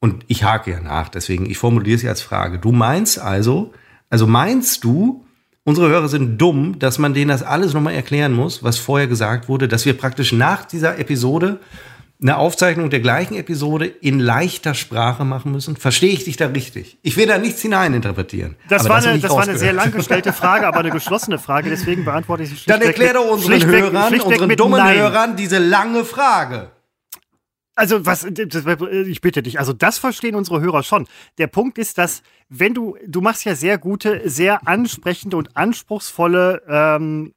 und ich hake ja nach, deswegen ich formuliere es ja als Frage. Du meinst also, also meinst du, unsere Hörer sind dumm, dass man denen das alles nochmal erklären muss, was vorher gesagt wurde, dass wir praktisch nach dieser Episode eine Aufzeichnung der gleichen Episode in leichter Sprache machen müssen? Verstehe ich dich da richtig? Ich will da nichts hineininterpretieren. Das, war, das eine, das war eine sehr lang gestellte Frage, aber eine [laughs] geschlossene Frage, deswegen beantworte ich sie schlichtweg. Dann erklär doch unseren Hörern, unseren dummen Nein. Hörern diese lange Frage. Also was, äh, ich bitte dich, also das verstehen unsere Hörer schon. Der Punkt ist, dass wenn du, du machst ja sehr gute, sehr ansprechende und anspruchsvolle, ähm,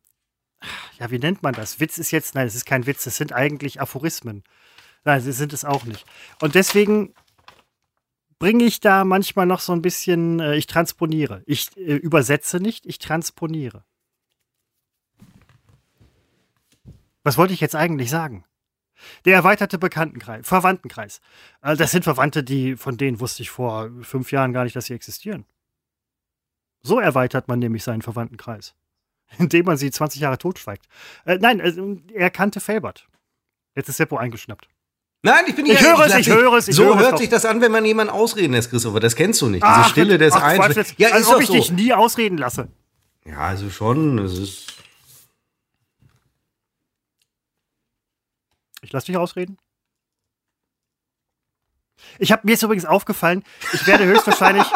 ja, wie nennt man das? Witz ist jetzt, nein, es ist kein Witz, es sind eigentlich Aphorismen. Nein, sie sind es auch nicht. Und deswegen bringe ich da manchmal noch so ein bisschen, äh, ich transponiere. Ich äh, übersetze nicht, ich transponiere. Was wollte ich jetzt eigentlich sagen? Der erweiterte Bekanntenkreis, Verwandtenkreis. Äh, das sind Verwandte, die, von denen wusste ich vor fünf Jahren gar nicht, dass sie existieren. So erweitert man nämlich seinen Verwandtenkreis. [laughs] Indem man sie 20 Jahre totschweigt. Äh, nein, äh, er kannte Felbert. Jetzt ist Seppo eingeschnappt. Nein, ich bin Ich hier. höre es, ich höre es, ich so höre es hört doch. sich das an, wenn man jemanden ausreden lässt, Christopher. Das kennst du nicht. Diese Ach, Stille des jetzt, Ja, als ob ich so. dich nie ausreden lasse. Ja, also schon. Es ist. Ich lasse dich ausreden. Ich habe mir ist übrigens aufgefallen, ich werde höchstwahrscheinlich. [laughs]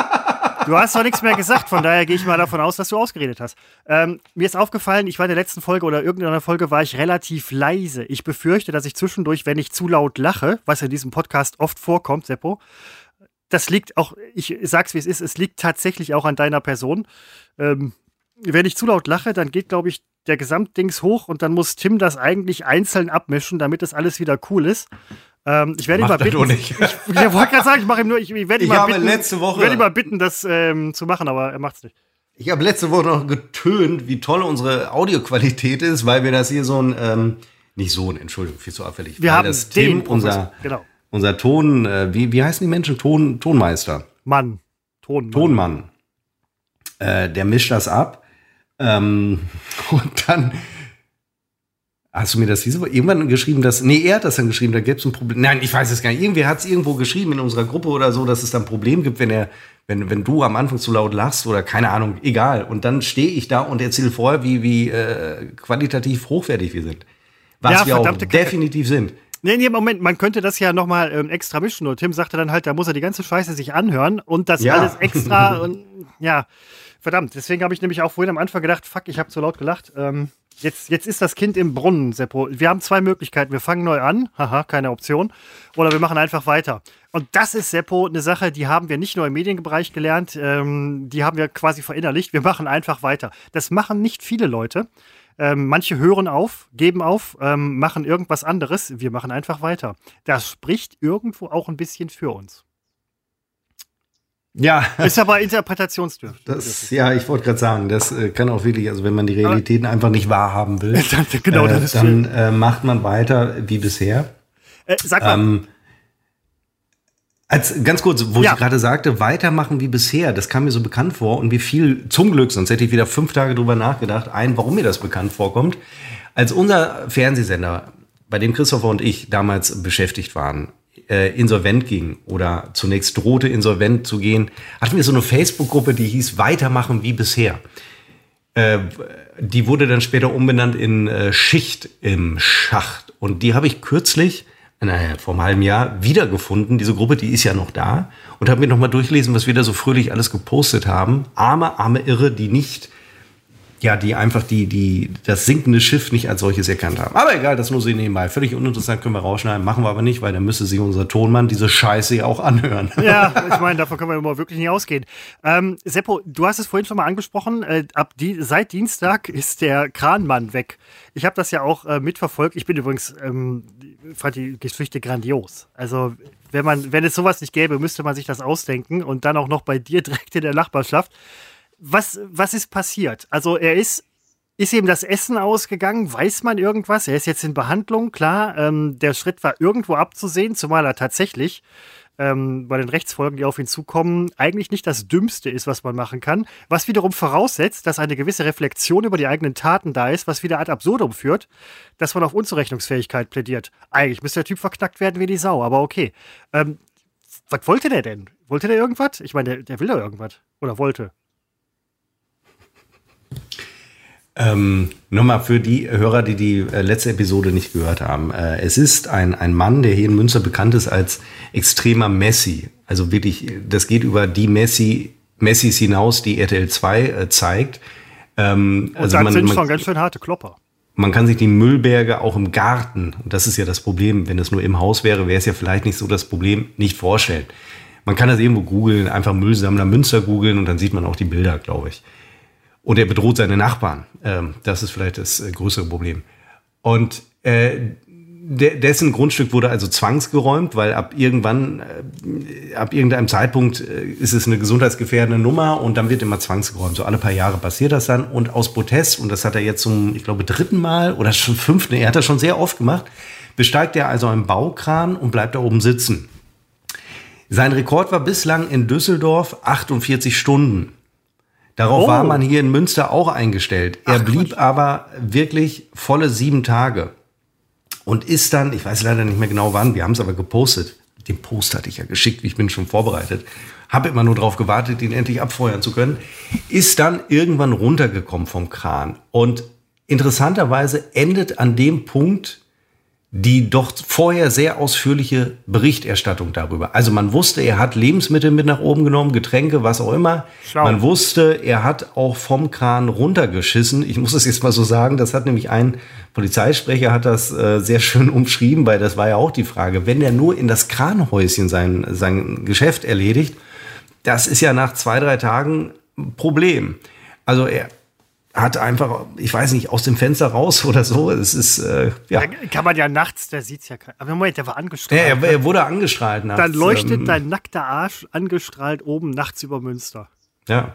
Du hast doch nichts mehr gesagt, von daher gehe ich mal davon aus, dass du ausgeredet hast. Ähm, mir ist aufgefallen, ich war in der letzten Folge oder irgendeiner Folge war ich relativ leise. Ich befürchte, dass ich zwischendurch, wenn ich zu laut lache, was in diesem Podcast oft vorkommt, Seppo, das liegt auch, ich sag's wie es ist, es liegt tatsächlich auch an deiner Person. Ähm, wenn ich zu laut lache, dann geht, glaube ich, der Gesamtdings hoch und dann muss Tim das eigentlich einzeln abmischen, damit das alles wieder cool ist. Ähm, ich werde ihn mal Macht bitten. nicht. Ich, ich wollte gerade sagen, ich mache ihm nur, ich, ich werde ihn Ich mal habe bitten, letzte Woche- ich werde ihn mal bitten, das ähm, zu machen, aber er macht's nicht. Ich habe letzte Woche noch getönt, wie toll unsere Audioqualität ist, weil wir das hier so ein, ähm, nicht so ein, Entschuldigung, viel zu auffällig. Wir weil haben das Tim, unser, genau. unser Ton, äh, wie, wie heißen die Menschen? Ton, Tonmeister. Mann. Ton. Tonmann. Äh, der mischt das ab. Ähm, [laughs] und dann hast du mir das diese Woche irgendwann geschrieben, dass. Nee, er hat das dann geschrieben, da gäbe es ein Problem. Nein, ich weiß es gar nicht. Irgendwie hat es irgendwo geschrieben in unserer Gruppe oder so, dass es dann ein Problem gibt, wenn er, wenn, wenn du am Anfang zu laut lachst oder keine Ahnung, egal. Und dann stehe ich da und erzähle vorher, wie, wie äh, qualitativ hochwertig wir sind. Was Ja, wir auch definitiv sind. Nee, nee, Moment, man könnte das ja nochmal ähm, extra mischen. Und Tim sagte dann halt, da muss er die ganze Scheiße sich anhören und das Ja. alles extra [laughs] und ja, verdammt. Deswegen habe ich nämlich auch vorhin am Anfang gedacht, fuck, ich habe zu laut gelacht. Ähm, jetzt, jetzt ist das Kind im Brunnen, Seppo. Wir haben zwei Möglichkeiten. Wir fangen neu an, haha, keine Option. Oder wir machen einfach weiter. Und das ist, Seppo, eine Sache, die haben wir nicht nur im Medienbereich gelernt, ähm, die haben wir quasi verinnerlicht. Wir machen einfach weiter. Das machen nicht viele Leute. Ähm, manche hören auf, geben auf, ähm, machen irgendwas anderes. Wir machen einfach weiter. Das spricht irgendwo auch ein bisschen für uns. Ja. Ist aber interpretationsdürftig. Das, ja, ich wollte gerade sagen, das äh, kann auch wirklich, also wenn man die Realitäten einfach nicht wahrhaben will, [laughs] Dann- genau, äh, dann äh, macht man weiter wie bisher. äh, sag mal, Ähm, als ganz kurz, wo Ja. ich gerade sagte, weitermachen wie bisher, das kam mir so bekannt vor und mir fiel zum Glück, sonst hätte ich wieder fünf Tage drüber nachgedacht, ein, warum mir das bekannt vorkommt. Als unser Fernsehsender, bei dem Christopher und ich damals beschäftigt waren, äh, insolvent ging oder zunächst drohte insolvent zu gehen, hatten wir so eine Facebook-Gruppe, die hieß Weitermachen wie bisher. Äh, die wurde dann später umbenannt in äh, Schicht im Schacht. Und die habe ich kürzlich, naja, vor einem halben Jahr, wiedergefunden. Diese Gruppe, die ist ja noch da. Und habe mir nochmal durchgelesen, was wir da so fröhlich alles gepostet haben. Arme, arme Irre, die nicht, ja, die einfach die, die, das sinkende Schiff nicht als solches erkannt haben. Aber egal, das nur so nebenbei. Völlig uninteressant können wir rausschneiden. Machen wir aber nicht, weil dann müsste sich unser Tonmann diese Scheiße ja auch anhören. [laughs] ja, ich meine, davon können wir immer wirklich nicht ausgehen. Ähm, Seppo, du hast es vorhin schon mal angesprochen. Äh, ab die, seit Dienstag ist der Kranmann weg. Ich habe das ja auch äh, mitverfolgt. Ich bin übrigens, ähm, fand die Geschichte grandios. Also, wenn man, wenn es sowas nicht gäbe, müsste man sich das ausdenken und dann auch noch bei dir [laughs] direkt in der Nachbarschaft. Was, was ist passiert? Also, er ist ist ihm das Essen ausgegangen? Weiß man irgendwas? Er ist jetzt in Behandlung, klar. Ähm, der Schritt war irgendwo abzusehen, zumal er tatsächlich ähm, bei den Rechtsfolgen, die auf ihn zukommen, eigentlich nicht das Dümmste ist, was man machen kann. Was wiederum voraussetzt, dass eine gewisse Reflexion über die eigenen Taten da ist, was wieder ad absurdum führt, dass man auf Unzurechnungsfähigkeit plädiert. Eigentlich müsste der Typ verknackt werden wie die Sau, aber okay. Ähm, was wollte der denn? Wollte der irgendwas? Ich meine, der, der will doch irgendwas. Oder wollte. Ähm, Nochmal für die Hörer, die die äh, letzte Episode nicht gehört haben. Äh, es ist ein, ein Mann, der hier in Münster bekannt ist als extremer Messi. Also wirklich, das geht über die Messi, Messis hinaus, die RTL 2 äh, zeigt. Ähm, Und also das man, sind man, schon ganz schön harte Klopper. man kann sich die Müllberge auch im Garten, und das ist ja das Problem, wenn es nur im Haus wäre, wäre es ja vielleicht nicht so das Problem, nicht vorstellen. Man kann das irgendwo googeln, einfach Müllsammler Münster googeln und dann sieht man auch die Bilder, glaube ich. Und er bedroht seine Nachbarn. Ähm, das ist vielleicht das äh, größere Problem. Und äh, de dessen Grundstück wurde also zwangsgeräumt, weil ab irgendwann, äh, ab irgendeinem Zeitpunkt äh, ist es eine gesundheitsgefährdende Nummer und dann wird immer zwangsgeräumt. So alle paar Jahre passiert das dann. Und aus Protest, und das hat er jetzt zum, ich glaube, dritten Mal oder schon fünften, er hat das schon sehr oft gemacht, besteigt er also einen Baukran und bleibt da oben sitzen. Sein Rekord war bislang in Düsseldorf 48 Stunden. Darauf oh. war man hier in Münster auch eingestellt. Er Ach, blieb Quatsch. aber wirklich volle sieben Tage und ist dann, ich weiß leider nicht mehr genau wann, wir haben es aber gepostet. Den Post hatte ich ja geschickt, ich bin schon vorbereitet. Habe immer nur darauf gewartet, ihn endlich abfeuern zu können. Ist dann irgendwann runtergekommen vom Kran. Und interessanterweise endet an dem Punkt die doch vorher sehr ausführliche Berichterstattung darüber. Also man wusste, er hat Lebensmittel mit nach oben genommen, Getränke, was auch immer. Schau. Man wusste, er hat auch vom Kran runtergeschissen. Ich muss es jetzt mal so sagen, das hat nämlich ein Polizeisprecher hat das äh, sehr schön [laughs] umschrieben, weil das war ja auch die Frage, wenn er nur in das Kranhäuschen sein, sein Geschäft erledigt, das ist ja nach zwei, drei Tagen ein Problem. Also er, hat einfach, ich weiß nicht, aus dem Fenster raus [laughs] oder so. Es ist, äh, ja. Kann man ja nachts, der sieht's ja kein. Aber Moment, der war angestrahlt. Ja, er, er, wurde angestrahlt nachts. Dann leuchtet ähm, dein nackter Arsch angestrahlt oben nachts über Münster. Ja.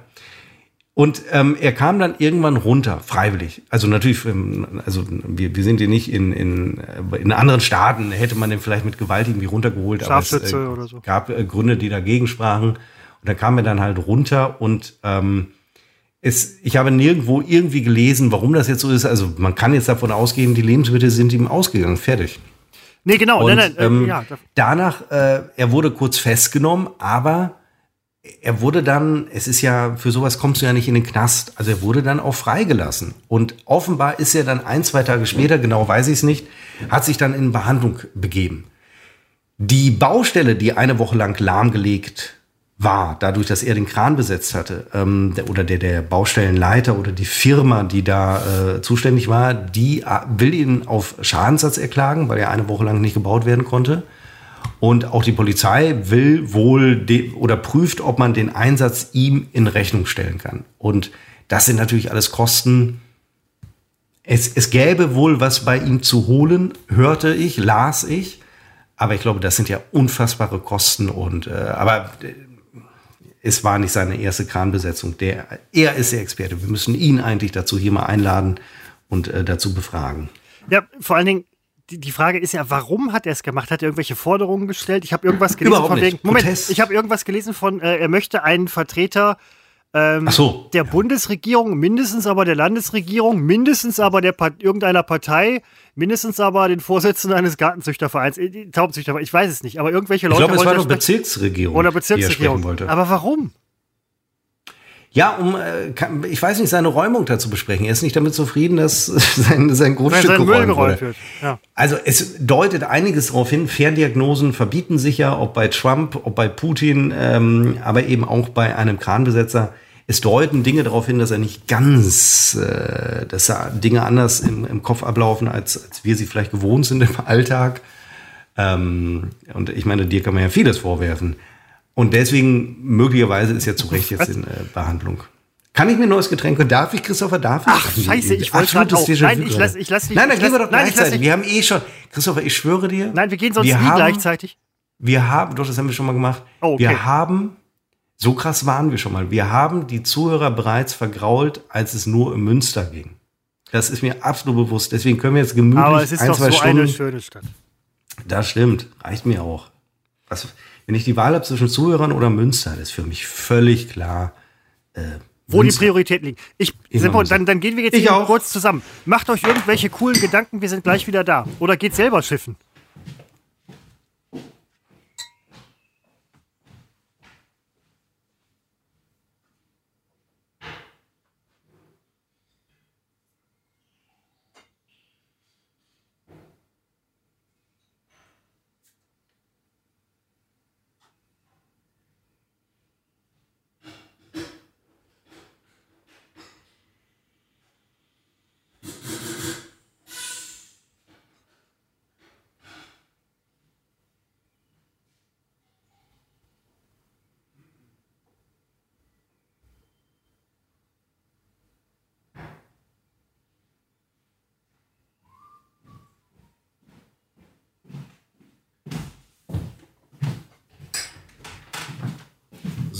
Und ähm, er kam dann irgendwann runter, freiwillig. Also natürlich, ähm, also wir, wir sind hier nicht in, in, äh, in anderen Staaten, hätte man den vielleicht mit Gewalt irgendwie runtergeholt. Scharfschütze aber es äh, oder so. gab äh, Gründe, die dagegen sprachen. Und da kam er dann halt runter und ähm, es, ich habe nirgendwo irgendwie gelesen, warum das jetzt so ist. Also man kann jetzt davon ausgehen, die Lebensmittel sind ihm ausgegangen. Fertig. Nee, genau. Und, nein, nein, äh, ähm, ja. Danach, äh, er wurde kurz festgenommen, aber er wurde dann, es ist ja, für sowas kommst du ja nicht in den Knast. Also er wurde dann auch freigelassen. Und offenbar ist er dann ein, zwei Tage später, genau weiß ich es nicht, hat sich dann in Behandlung begeben. Die Baustelle, die eine Woche lang lahmgelegt war, dadurch, dass er den Kran besetzt hatte, ähm, der, oder der, der Baustellenleiter oder die Firma, die da äh, zuständig war, die äh, will ihn auf Schadensersatz erklagen, weil er eine Woche lang nicht gebaut werden konnte. Und auch die Polizei will wohl oder prüft, ob man den Einsatz ihm in Rechnung stellen kann. Und das sind natürlich alles Kosten. Es, es gäbe wohl was bei ihm zu holen, hörte ich, las ich. Aber ich glaube, das sind ja unfassbare Kosten. Und äh, aber äh, es war nicht seine erste Kranbesetzung. Der, er ist der Experte. Wir müssen ihn eigentlich dazu hier mal einladen und äh, dazu befragen. Ja, vor allen Dingen, die, die Frage ist ja, warum hat er es gemacht? Hat er irgendwelche Forderungen gestellt? Ich habe irgendwas gelesen Überhaupt von wegen. Moment, ich habe irgendwas gelesen von, äh, er möchte einen Vertreter ähm, so. der ja. Bundesregierung, mindestens aber der Landesregierung, mindestens aber der irgendeiner Partei mindestens aber den Vorsitzenden eines Gartenzüchtervereins, äh, Taubenzüchtervereins, ich weiß es nicht, aber irgendwelche Leute. Ich glaube, es war doch Bezirksregierung. Oder Bezirksregierung. wollte. Aber warum? Ja, um, äh, ich weiß nicht, seine Räumung dazu besprechen. Er ist nicht damit zufrieden, dass [laughs] sein, sein Grundstück sein geräumt, geräumt wird. Ja. Also es deutet einiges darauf hin. Ferndiagnosen verbieten sich ja, ob bei Trump, ob bei Putin, ähm, aber eben auch bei einem Kranbesetzer es deuten Dinge darauf hin, dass er nicht ganz, äh, dass da Dinge anders im, im Kopf ablaufen, als, als wir sie vielleicht gewohnt sind im Alltag. Ähm, und ich meine, dir kann man ja vieles vorwerfen. Und deswegen möglicherweise ist er zu Recht jetzt in äh, Behandlung. Kann ich mir ein neues Getränk holen? Darf ich, Christopher? Darf ich? Ach, scheiße, ich wollte gerade auch. Nein, ich lass, ich lass. Nein, dann gehen wir doch gleichzeitig. Wir haben eh schon. Christopher, ich schwöre dir. Nein, wir gehen sonst wir nie haben, gleichzeitig. Wir haben, doch, das haben wir schon mal gemacht. Oh, okay. Wir haben so krass waren wir schon mal. Wir haben die Zuhörer bereits vergrault, als es nur um Münster ging. Das ist mir absolut bewusst. Deswegen können wir jetzt gemütlich Aber es ist ein, doch zwei so Stunden. eine schöne Stadt. Das stimmt. Reicht mir auch. Was, wenn ich die Wahl habe zwischen Zuhörern oder Münster, das ist für mich völlig klar. Äh, wo Münster. die Prioritäten liegen. Ich, Seppo, dann, dann gehen wir jetzt kurz zusammen. Macht euch irgendwelche coolen Gedanken, wir sind gleich wieder da. Oder geht selber schiffen.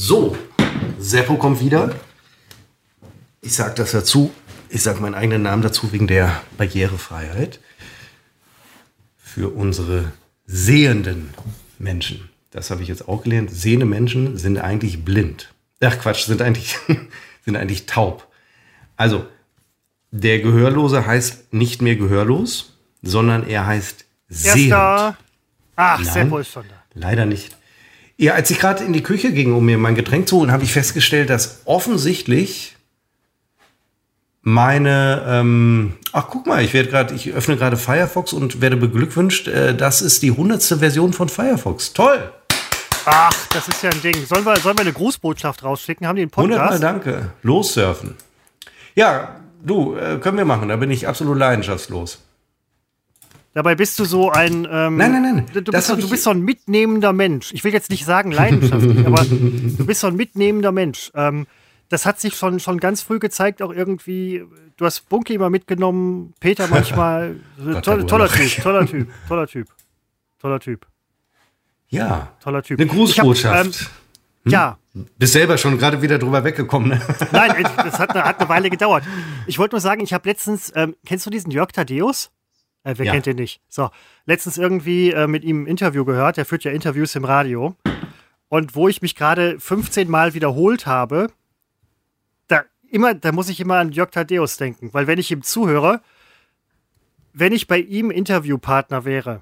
So, Seppo kommt wieder. Ich sage das dazu. Ich sage meinen eigenen Namen dazu wegen der Barrierefreiheit. Für unsere sehenden Menschen. Das habe ich jetzt auch gelernt. Sehende Menschen sind eigentlich blind. Ach Quatsch, sind eigentlich, [laughs] sind eigentlich taub. Also, der Gehörlose heißt nicht mehr gehörlos, sondern er heißt sehend. Erster. Ach, Nein. Seppo ist schon da. Leider nicht. Ja, als ich gerade in die Küche ging, um mir mein Getränk zu holen, habe ich festgestellt, dass offensichtlich meine, ähm, ach guck mal, ich werde gerade, ich öffne gerade Firefox und werde beglückwünscht. Äh, das ist die hundertste Version von Firefox. Toll! Ach, das ist ja ein Ding. Sollen wir, sollen wir eine Grußbotschaft rausschicken? Haben die einen Hundertmal Podcast? danke. Lossurfen. Ja, du, äh, können wir machen. Da bin ich absolut leidenschaftslos. Dabei bist du so ein. Ähm, Nein, nein, nein. Du, bist, so, du bist so ein mitnehmender Mensch. Ich will jetzt nicht sagen leidenschaftlich, [laughs] aber du bist so ein mitnehmender Mensch. Ähm, das hat sich schon, schon ganz früh gezeigt, auch irgendwie. Du hast Bunky immer mitgenommen, Peter manchmal. [laughs] Toller Bruder. Typ, toller Typ, toller Typ. Toller Typ, Ja, toller Typ. eine Grußbotschaft. Hab, ähm, Ja, Bist selber schon gerade wieder drüber weggekommen. Ne? [laughs] nein, das hat eine, hat eine Weile gedauert. Ich wollte nur sagen, ich habe letztens, ähm, kennst du diesen Jörg Thaddeus? Äh, wer Ja. kennt den nicht? So, letztens irgendwie äh, mit ihm ein Interview gehört. Der führt ja Interviews im Radio. Und wo ich mich gerade 15 Mal wiederholt habe, da, immer, da muss ich immer an Jörg Thaddeus denken. Weil wenn ich ihm zuhöre, wenn ich bei ihm Interviewpartner wäre,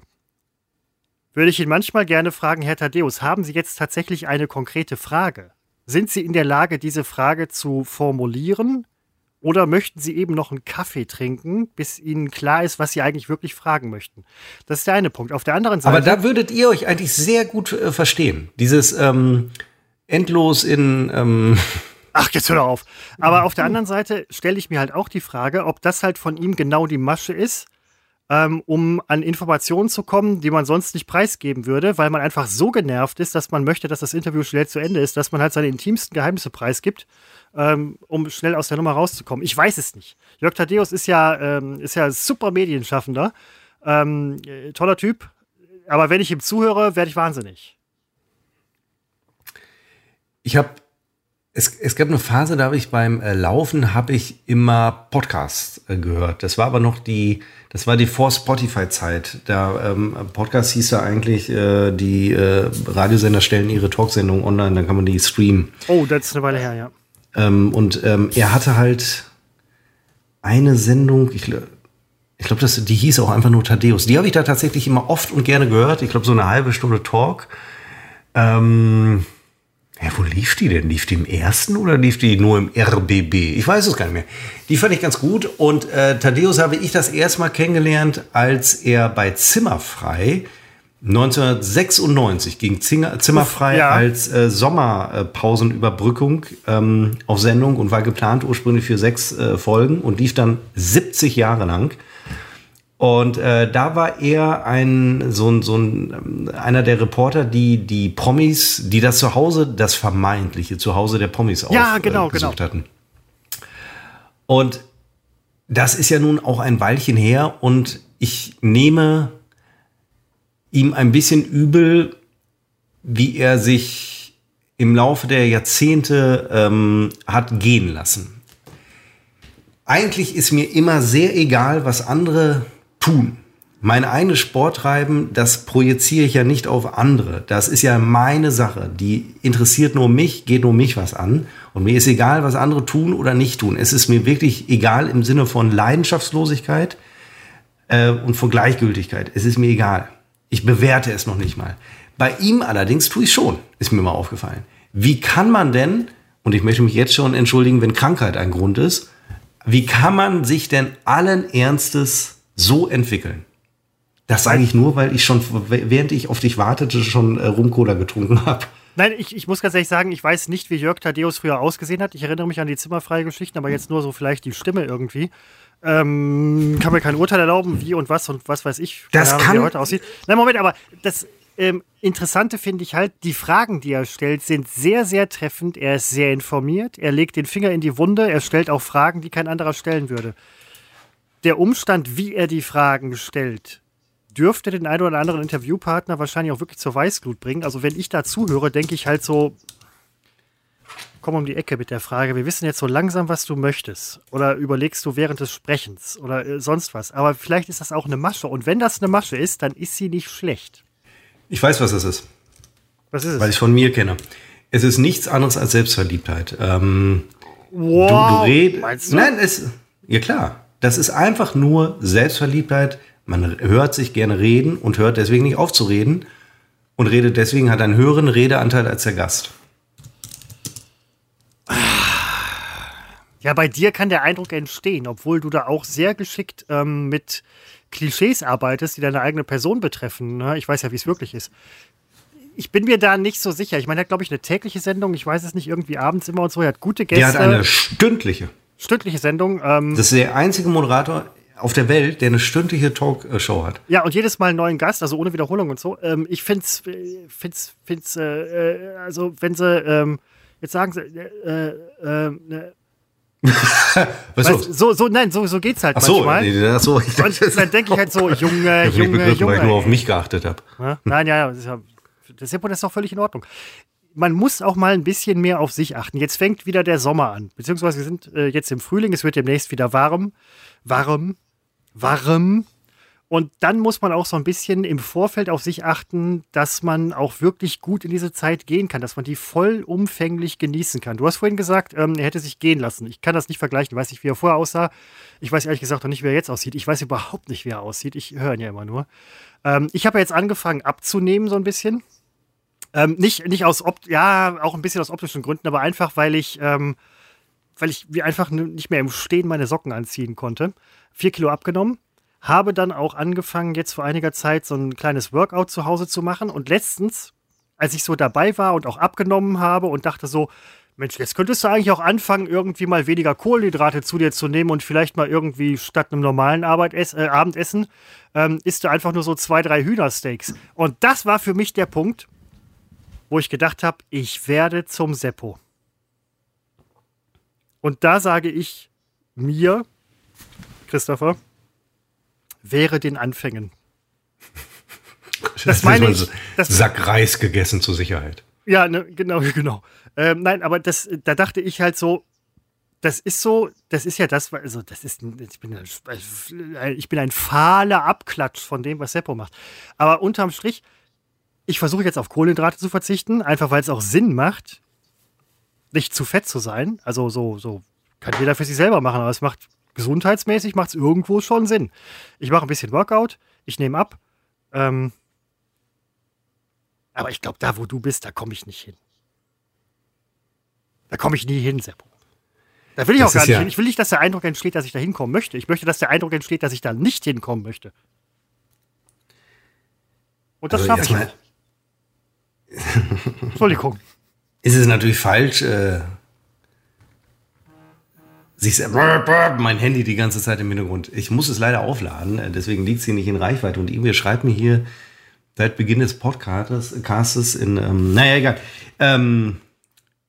würde ich ihn manchmal gerne fragen, Herr Thaddeus, haben Sie jetzt tatsächlich eine konkrete Frage? Sind Sie in der Lage, diese Frage zu formulieren? Oder möchten Sie eben noch einen Kaffee trinken, bis Ihnen klar ist, was Sie eigentlich wirklich fragen möchten? Das ist der eine Punkt. Auf der anderen Seite. Aber da würdet ihr euch eigentlich sehr gut äh, verstehen. Dieses ähm, endlos in ähm, [laughs] Ach, jetzt hör doch auf. Aber auf der anderen Seite stelle ich mir halt auch die Frage, ob das halt von ihm genau die Masche ist, ähm, um an Informationen zu kommen, die man sonst nicht preisgeben würde, weil man einfach so genervt ist, dass man möchte, dass das Interview schnell zu Ende ist, dass man halt seine intimsten Geheimnisse preisgibt, ähm, um schnell aus der Nummer rauszukommen. Ich weiß es nicht. Jörg Thaddeus ist ja, ähm, ist ja super Medienschaffender, ähm, äh, toller Typ. Aber wenn ich ihm zuhöre, werde ich wahnsinnig. Ich habe es, es gab eine Phase, da habe ich beim äh, Laufen habe ich immer Podcasts äh, gehört. Das war aber noch die, das war die vor Spotify Zeit. Da ähm, Podcast hieß ja eigentlich, äh, die äh, Radiosender stellen ihre Talksendung online, dann kann man die streamen. Oh, das ist eine Weile her, ja. Ähm, und ähm, er hatte halt eine Sendung, ich, gl- ich glaube, das die hieß auch einfach nur Thaddeus. Die habe ich da tatsächlich immer oft und gerne gehört. Ich glaube, so eine halbe Stunde Talk. Ähm, ja, wo lief die denn? Lief die im ersten oder lief die nur im RBB? Ich weiß es gar nicht mehr. Die fand ich ganz gut. Und äh, Thaddeus habe ich das erst mal kennengelernt, als er bei Zimmerfrei 1996 ging Zinger, Zimmerfrei ja. als äh, Sommerpausenüberbrückung ähm, auf Sendung und war geplant ursprünglich für sechs äh, Folgen und lief dann 70 Jahre lang. Und äh, da war er ein so ein, so ein einer der Reporter, die die Promis, die das Zuhause, das vermeintliche Zuhause der Promis Ja, genau, aufgesucht genau. hatten. Und das ist ja nun auch ein Weilchen her und ich nehme ihm ein bisschen übel, wie er sich im Laufe der Jahrzehnte ähm, hat gehen lassen. Eigentlich ist mir immer sehr egal, was andere tun. Mein eigenes Sporttreiben, das projiziere ich ja nicht auf andere. Das ist ja meine Sache. Die interessiert nur mich, geht nur mich was an. Und mir ist egal, was andere tun oder nicht tun. Es ist mir wirklich egal im Sinne von Leidenschaftslosigkeit äh, und von Gleichgültigkeit. Es ist mir egal. Ich bewerte es noch nicht mal. Bei ihm allerdings tue ich schon, ist mir mal aufgefallen. Wie kann man denn, und ich möchte mich jetzt schon entschuldigen, wenn Krankheit ein Grund ist, wie kann man sich denn allen Ernstes so entwickeln? Das sage ich nur, weil ich schon, während ich auf dich wartete, schon äh, Rum-Cola getrunken [laughs] habe. Nein, ich, ich muss ganz ehrlich sagen, ich weiß nicht, wie Jörg Thaddeus früher ausgesehen hat. Ich erinnere mich an die zimmerfreie Geschichten, aber jetzt nur so vielleicht die Stimme irgendwie. Ähm, kann mir kein Urteil erlauben, wie und was und was weiß ich, Das Ahnung, kann- wie er heute aussieht. Nein, Moment, aber das ähm, Interessante finde ich halt, die Fragen, die er stellt, sind sehr, sehr treffend. Er ist sehr informiert, er legt den Finger in die Wunde, er stellt auch Fragen, die kein anderer stellen würde. Der Umstand, wie er die Fragen stellt, dürfte den einen oder anderen Interviewpartner wahrscheinlich auch wirklich zur Weißglut bringen. Also wenn ich da zuhöre, denke ich halt so, komm um die Ecke mit der Frage, wir wissen jetzt so langsam, was du möchtest. Oder überlegst du während des Sprechens oder äh, sonst was. Aber vielleicht ist das auch eine Masche. Und wenn das eine Masche ist, dann ist sie nicht schlecht. Ich weiß, was es ist. Was ist es? Weil ich von mir kenne. Es ist nichts anderes als Selbstverliebtheit. Ähm, wow, du, du red, meinst du? Nein, es, ja klar. Das ist einfach nur Selbstverliebtheit. Man hört sich gerne reden und hört deswegen nicht auf zu reden und redet deswegen hat einen höheren Redeanteil als der Gast. Ja, bei dir kann der Eindruck entstehen, obwohl du da auch sehr geschickt ähm, mit Klischees arbeitest, die deine eigene Person betreffen. Ne? Ich weiß ja, wie es wirklich ist. Ich bin mir da nicht so sicher. Ich meine, er hat, glaube ich, eine tägliche Sendung. Ich weiß es nicht, irgendwie abends immer und so. Er hat gute Gäste. Der hat eine stündliche. Stündliche Sendung. Ähm, Das ist der einzige Moderator auf der Welt, der eine stündliche Talkshow hat. ja, und jedes Mal einen neuen Gast, also ohne Wiederholung und so. Ähm, ich finde es, find's, find's, äh, äh, also wenn sie, ähm, jetzt sagen sie, äh, äh, äh, [laughs] Was weißt, so, so, nein, so, so geht's halt Ach so, manchmal. nee, ach so. Ich Und dann denke ich halt so, [laughs] Junge, ich Junge, begriffen, weil Junge. ich nur auf mich geachtet habe. Nein, ja, ja, das ist ja das ist doch völlig in Ordnung. Man muss auch mal ein bisschen mehr auf sich achten. Jetzt fängt wieder der Sommer an, beziehungsweise wir sind äh, jetzt im Frühling, es wird demnächst wieder warm, warm, warm. Und dann muss man auch so ein bisschen im Vorfeld auf sich achten, dass man auch wirklich gut in diese Zeit gehen kann, dass man die vollumfänglich genießen kann. Du hast vorhin gesagt, ähm, er hätte sich gehen lassen. Ich kann das nicht vergleichen. Ich weiß nicht, wie er vorher aussah. Ich weiß ehrlich gesagt auch nicht, wie er jetzt aussieht. Ich weiß überhaupt nicht, wie er aussieht. Ich höre ihn ja immer nur. Ähm, ich habe ja jetzt angefangen abzunehmen, so ein bisschen. Ähm, nicht, nicht aus, Opt ja, auch ein bisschen aus optischen Gründen, aber einfach, weil ich, ähm, weil ich einfach nicht mehr im Stehen meine Socken anziehen konnte. Vier Kilo abgenommen. Habe dann auch angefangen, jetzt vor einiger Zeit so ein kleines Workout zu Hause zu machen. Und letztens, als ich so dabei war und auch abgenommen habe und dachte so, Mensch, jetzt könntest du eigentlich auch anfangen, irgendwie mal weniger Kohlenhydrate zu dir zu nehmen und vielleicht mal irgendwie statt einem normalen Arbeit äh, Abendessen ähm, isst du einfach nur so zwei, drei Hühnersteaks. Und das war für mich der Punkt, wo ich gedacht habe, ich werde zum Seppo. Und da sage ich mir, Christopher, wäre den Anfängen. [laughs] Das meine ich- das- Sack Reis gegessen zur Sicherheit. Ja, ne, genau, [laughs] genau. Ähm, nein, aber das, da dachte ich halt so, das ist so, das ist ja das, also das ist, ich bin, ein, ich bin ein fahler Abklatsch von dem, was Seppo macht. Aber unterm Strich, ich versuche jetzt auf Kohlenhydrate zu verzichten, einfach weil es auch Sinn macht, nicht zu fett zu sein. Also so, so kann jeder für sich selber machen, aber es macht gesundheitsmäßig macht es irgendwo schon Sinn. Ich mache ein bisschen Workout, ich nehme ab. Ähm, aber ich glaube, da wo du bist, da komme ich nicht hin. Da komme ich nie hin, Seppo. Da will ich Das auch gar nicht ja- hin. Ich will nicht, dass der Eindruck entsteht, dass ich da hinkommen möchte. Ich möchte, dass der Eindruck entsteht, dass ich da nicht hinkommen möchte. Und das Also schaffe ich auch. [laughs] Entschuldigung. ist es natürlich falsch, äh, sich mein Handy die ganze Zeit im Hintergrund. Ich muss es leider aufladen, äh, deswegen liegt es hier nicht in Reichweite. Und ihr schreibt mir hier seit Beginn des Podcasts in, ähm, naja, egal. Ähm,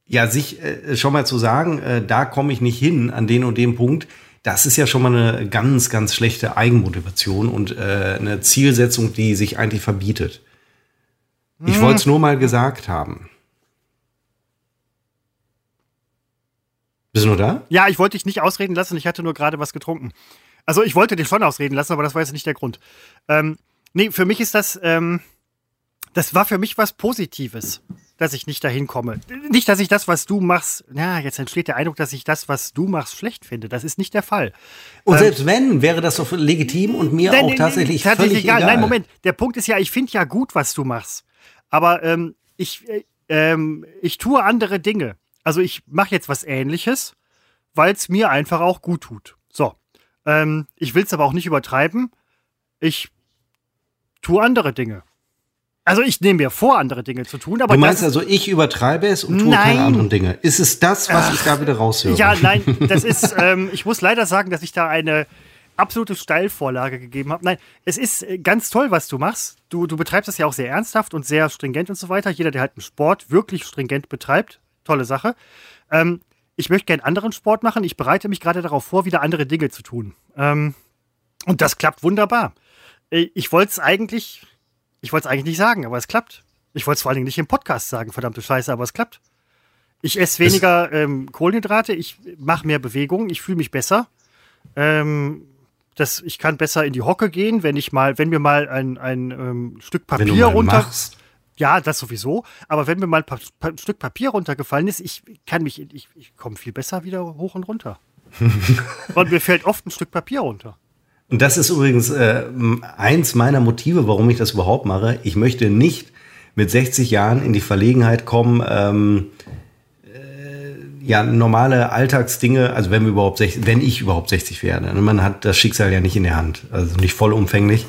ja, sich äh, schon mal zu sagen, äh, da komme ich nicht hin an den und dem Punkt, das ist ja schon mal eine ganz, ganz schlechte Eigenmotivation und äh, eine Zielsetzung, die sich eigentlich verbietet. Ich wollte es nur mal gesagt haben. Bist du nur da? Ja, ich wollte dich nicht ausreden lassen, ich hatte nur gerade was getrunken. Also ich wollte dich schon ausreden lassen, aber das war jetzt nicht der Grund. Ähm, nee, für mich ist das, ähm, das war für mich was Positives, dass ich nicht dahin komme. Nicht, dass ich das, was du machst, na, jetzt entsteht der Eindruck, dass ich das, was du machst, schlecht finde. Das ist nicht der Fall. Und selbst wenn, wäre das doch legitim und mir auch tatsächlich, völlig egal. Nein, Moment. Der Punkt ist ja, ich finde ja gut, was du machst. Aber ähm, ich, äh, ähm, ich tue andere Dinge. Also ich mache jetzt was Ähnliches, weil es mir einfach auch gut tut. So. Ähm, ich will es aber auch nicht übertreiben. Ich tue andere Dinge. Also ich nehme mir vor, andere Dinge zu tun, aber Du meinst also, ich übertreibe es und tue Nein. keine anderen Dinge. Ist es das, was ich da wieder raushöre? Ja, [laughs] nein, das ist, ähm, ich muss leider sagen, dass ich da eine absolute Steilvorlage gegeben habe. Nein, es ist äh, ganz toll, was du machst. Du, du betreibst das ja auch sehr ernsthaft und sehr stringent und so weiter. Jeder, der halt einen Sport wirklich stringent betreibt, tolle Sache. Ähm, ich möchte gerne anderen Sport machen. Ich bereite mich gerade darauf vor, wieder andere Dinge zu tun. Ähm, und das klappt wunderbar. Äh, Ich wollte es eigentlich, ich wollte es eigentlich nicht sagen, aber es klappt. Ich wollte es vor allen Dingen nicht im Podcast sagen, verdammte Scheiße, aber es klappt. Ich esse weniger ähm, Kohlenhydrate, ich mache mehr Bewegung, ich fühle mich besser. Ähm, das, ich kann besser in die Hocke gehen, wenn ich mal, wenn mir mal ein, ein ähm, Stück Papier runter. machst. Ja, das sowieso. Aber wenn mir mal ein pa pa ein Stück Papier runtergefallen ist, ich kann mich, ich, ich komme viel besser wieder hoch und runter. [laughs] und mir fällt oft ein Stück Papier runter. Und das ist übrigens äh, eins meiner Motive, warum ich das überhaupt mache. Ich möchte nicht mit 60 Jahren in die Verlegenheit kommen, ähm, äh, ja, normale Alltagsdinge, also wenn wir überhaupt 60, wenn ich überhaupt 60 werde. Und Man hat das Schicksal ja nicht in der Hand, also nicht vollumfänglich.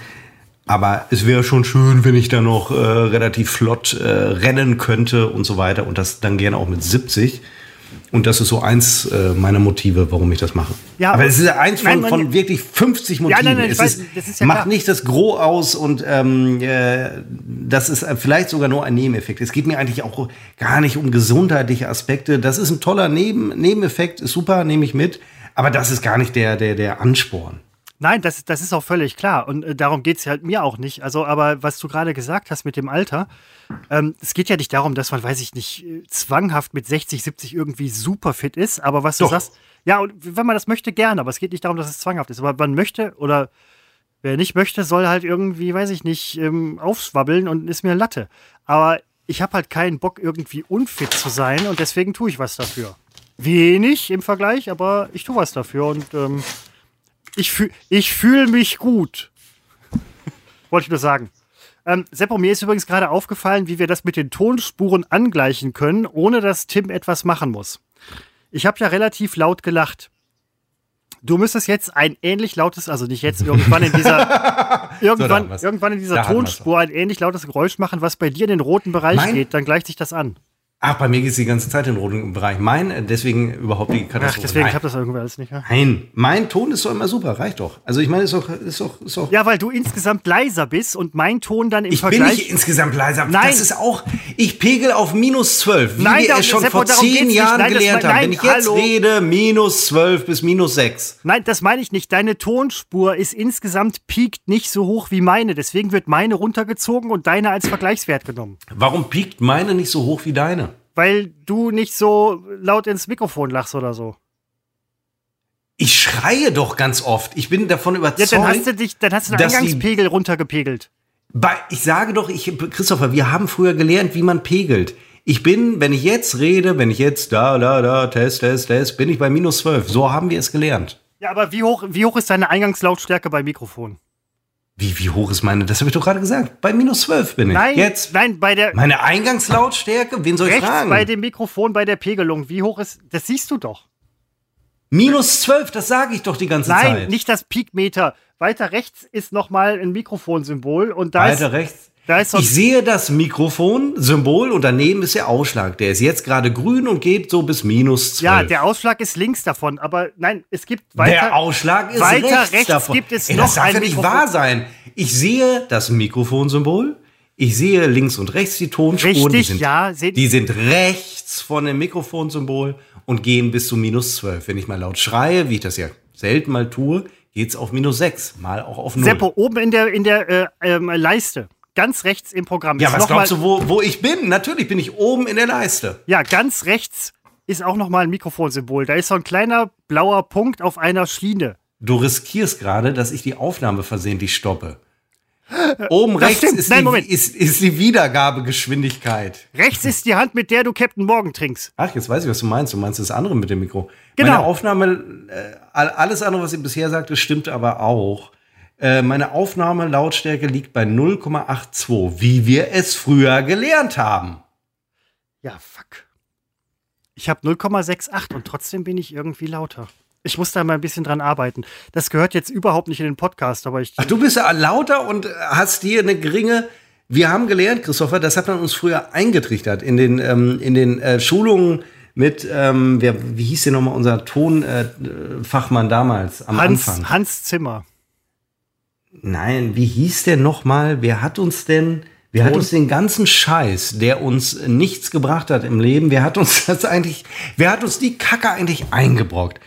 Aber es wäre schon schön, wenn ich da noch äh, relativ flott äh, rennen könnte und so weiter. Und das dann gerne auch mit 70. Und das ist so eins äh, meiner Motive, warum ich das mache. Ja, aber es ist eins von, Nein, von wirklich 50 Motiven. nein, nein, ich es weiß, ist, ist ja macht nicht das Gros aus und ähm, äh, das ist äh, vielleicht sogar nur ein Nebeneffekt. Es geht mir eigentlich auch gar nicht um gesundheitliche Aspekte. Das ist ein toller Neben Nebeneffekt, ist super, nehme ich mit. Aber das ist gar nicht der, der, der Ansporn. Nein, das, das ist auch völlig klar. Und äh, darum geht es halt mir auch nicht. Also, aber was du gerade gesagt hast mit dem Alter, ähm, es geht ja nicht darum, dass man, weiß ich nicht, äh, zwanghaft mit 60, 70 irgendwie super fit ist. Aber was du Doch. sagst, ja, und wenn man das möchte, gerne. Aber es geht nicht darum, dass es zwanghaft ist. Aber man möchte oder wer nicht möchte, soll halt irgendwie, weiß ich nicht, ähm, aufschwabbeln und ist mir Latte. Aber ich habe halt keinen Bock, irgendwie unfit zu sein und deswegen tue ich was dafür. Wenig im Vergleich, aber ich tue was dafür und ähm, ich fühle ich fühl mich gut. Wollte ich nur sagen. Ähm, Seppo, mir ist übrigens gerade aufgefallen, wie wir das mit den Tonspuren angleichen können, ohne dass Tim etwas machen muss. Ich habe ja relativ laut gelacht. Du müsstest jetzt ein ähnlich lautes, also nicht jetzt, irgendwann in dieser, [laughs] irgendwann, was. irgendwann in dieser Tonspur ein ähnlich lautes Geräusch machen, was bei dir in den roten Bereich Mein- geht, dann gleicht sich das an. Ach, bei mir geht es die ganze Zeit in den roten Bereich. Mein, äh, deswegen überhaupt die Ach, Katastrophe. deswegen Nein. klappt das irgendwie alles nicht. Ja? Nein, mein Ton ist doch immer super, reicht doch. Also ich meine, ist doch, ist doch, ist doch. ja, weil du insgesamt leiser bist und mein Ton dann im ich bin Vergleich. nicht insgesamt leiser. Nein. Das ist auch, ich pegel auf minus 12, wie Nein, wir darum- es schon Seppo, vor zehn. Jahren Nein, gelernt haben. Wenn ich jetzt hallo. rede, minus 12 bis minus 6. Nein, das meine ich nicht. Deine Tonspur ist insgesamt piekt nicht so hoch wie meine. Deswegen wird meine runtergezogen und deine als Vergleichswert genommen. Warum piekt meine nicht so hoch wie deine? Weil du nicht so laut ins Mikrofon lachst oder so. Ich schreie doch ganz oft. Ich bin davon Ja, überzeugt. dann hast du dich, dann hast du den Eingangspegel runtergepegelt. Bei, ich sage doch, ich, Christopher, wir haben früher gelernt, wie man pegelt. Ich bin, wenn ich jetzt rede, wenn ich jetzt da, da, da, Test, Test, Test, bin ich bei minus 12. So haben wir es gelernt. Ja, aber wie hoch, wie hoch ist deine Eingangslautstärke beim Mikrofon? Wie, wie hoch ist meine? Das habe ich doch gerade gesagt. Bei minus 12 bin ich. Nein, Jetzt. nein, bei der Meine Eingangslautstärke? Wen soll ich fragen? bei dem Mikrofon bei der Pegelung. Wie hoch ist? Das siehst du doch. minus 12, das sage ich doch die ganze Nein, Zeit. nicht das Peakmeter. Weiter rechts ist noch mal ein Mikrofonsymbol und da Weiter ist rechts. Ich sehe das Mikrofon-Symbol und daneben ist der Ausschlag. Der ist jetzt gerade grün und geht so bis minus 12. Ja, der Ausschlag ist links davon, aber nein, es gibt weiter. Der Ausschlag ist weiter rechts, rechts davon. gibt es Ey, noch das darf ein ja nicht Mikrofon. wahr sein. Ich sehe das Mikrofonsymbol. Ich sehe links und rechts die Tonspuren. die Richtig, sind, ja, Die sind rechts von dem Mikrofonsymbol und gehen bis zu minus 12. Wenn ich mal laut schreie, wie ich das ja selten mal tue, geht's auf minus 6, mal auch auf 0. Seppo, oben in der, in der äh, ähm, Leiste, ganz rechts im Programm. ja, ist was noch glaubst mal, du, wo, wo ich bin? Natürlich bin ich oben in der Leiste. Ja, ganz rechts ist auch noch mal ein Mikrofonsymbol. Da ist so ein kleiner blauer Punkt auf einer Schiene. Du riskierst gerade, dass ich die Aufnahme versehentlich stoppe. [gasps] Oben Das rechts ist, Nein, die, ist, ist die Wiedergabegeschwindigkeit. Rechts ist die Hand, mit der du Captain Morgan trinkst. Ach, jetzt weiß ich, was du meinst. Du meinst das andere mit dem Mikro. Genau. Meine Aufnahme, äh, all- alles andere, was ich bisher sagte, stimmt aber auch. Äh, meine Aufnahmelautstärke liegt bei 0,82, wie wir es früher gelernt haben. Ja, fuck. Ich habe 0,68 und trotzdem bin ich irgendwie lauter. Ich muss da mal ein bisschen dran arbeiten. Das gehört jetzt überhaupt nicht in den Podcast, aber ich. Ach, du bist ja lauter und hast hier eine geringe. Wir haben gelernt, Christopher, das hat man uns früher eingetrichtert in den, ähm, in den äh, Schulungen mit, ähm, wer, wie hieß denn nochmal unser Tonfachmann äh, damals am Hans, Anfang? Hans Zimmer. Nein, wie hieß der nochmal? Wer hat uns denn, wer hat Ton? uns den ganzen Scheiß, der uns nichts gebracht hat im Leben, wer hat uns [laughs] das eigentlich, wer hat uns die Kacke eigentlich eingebrockt?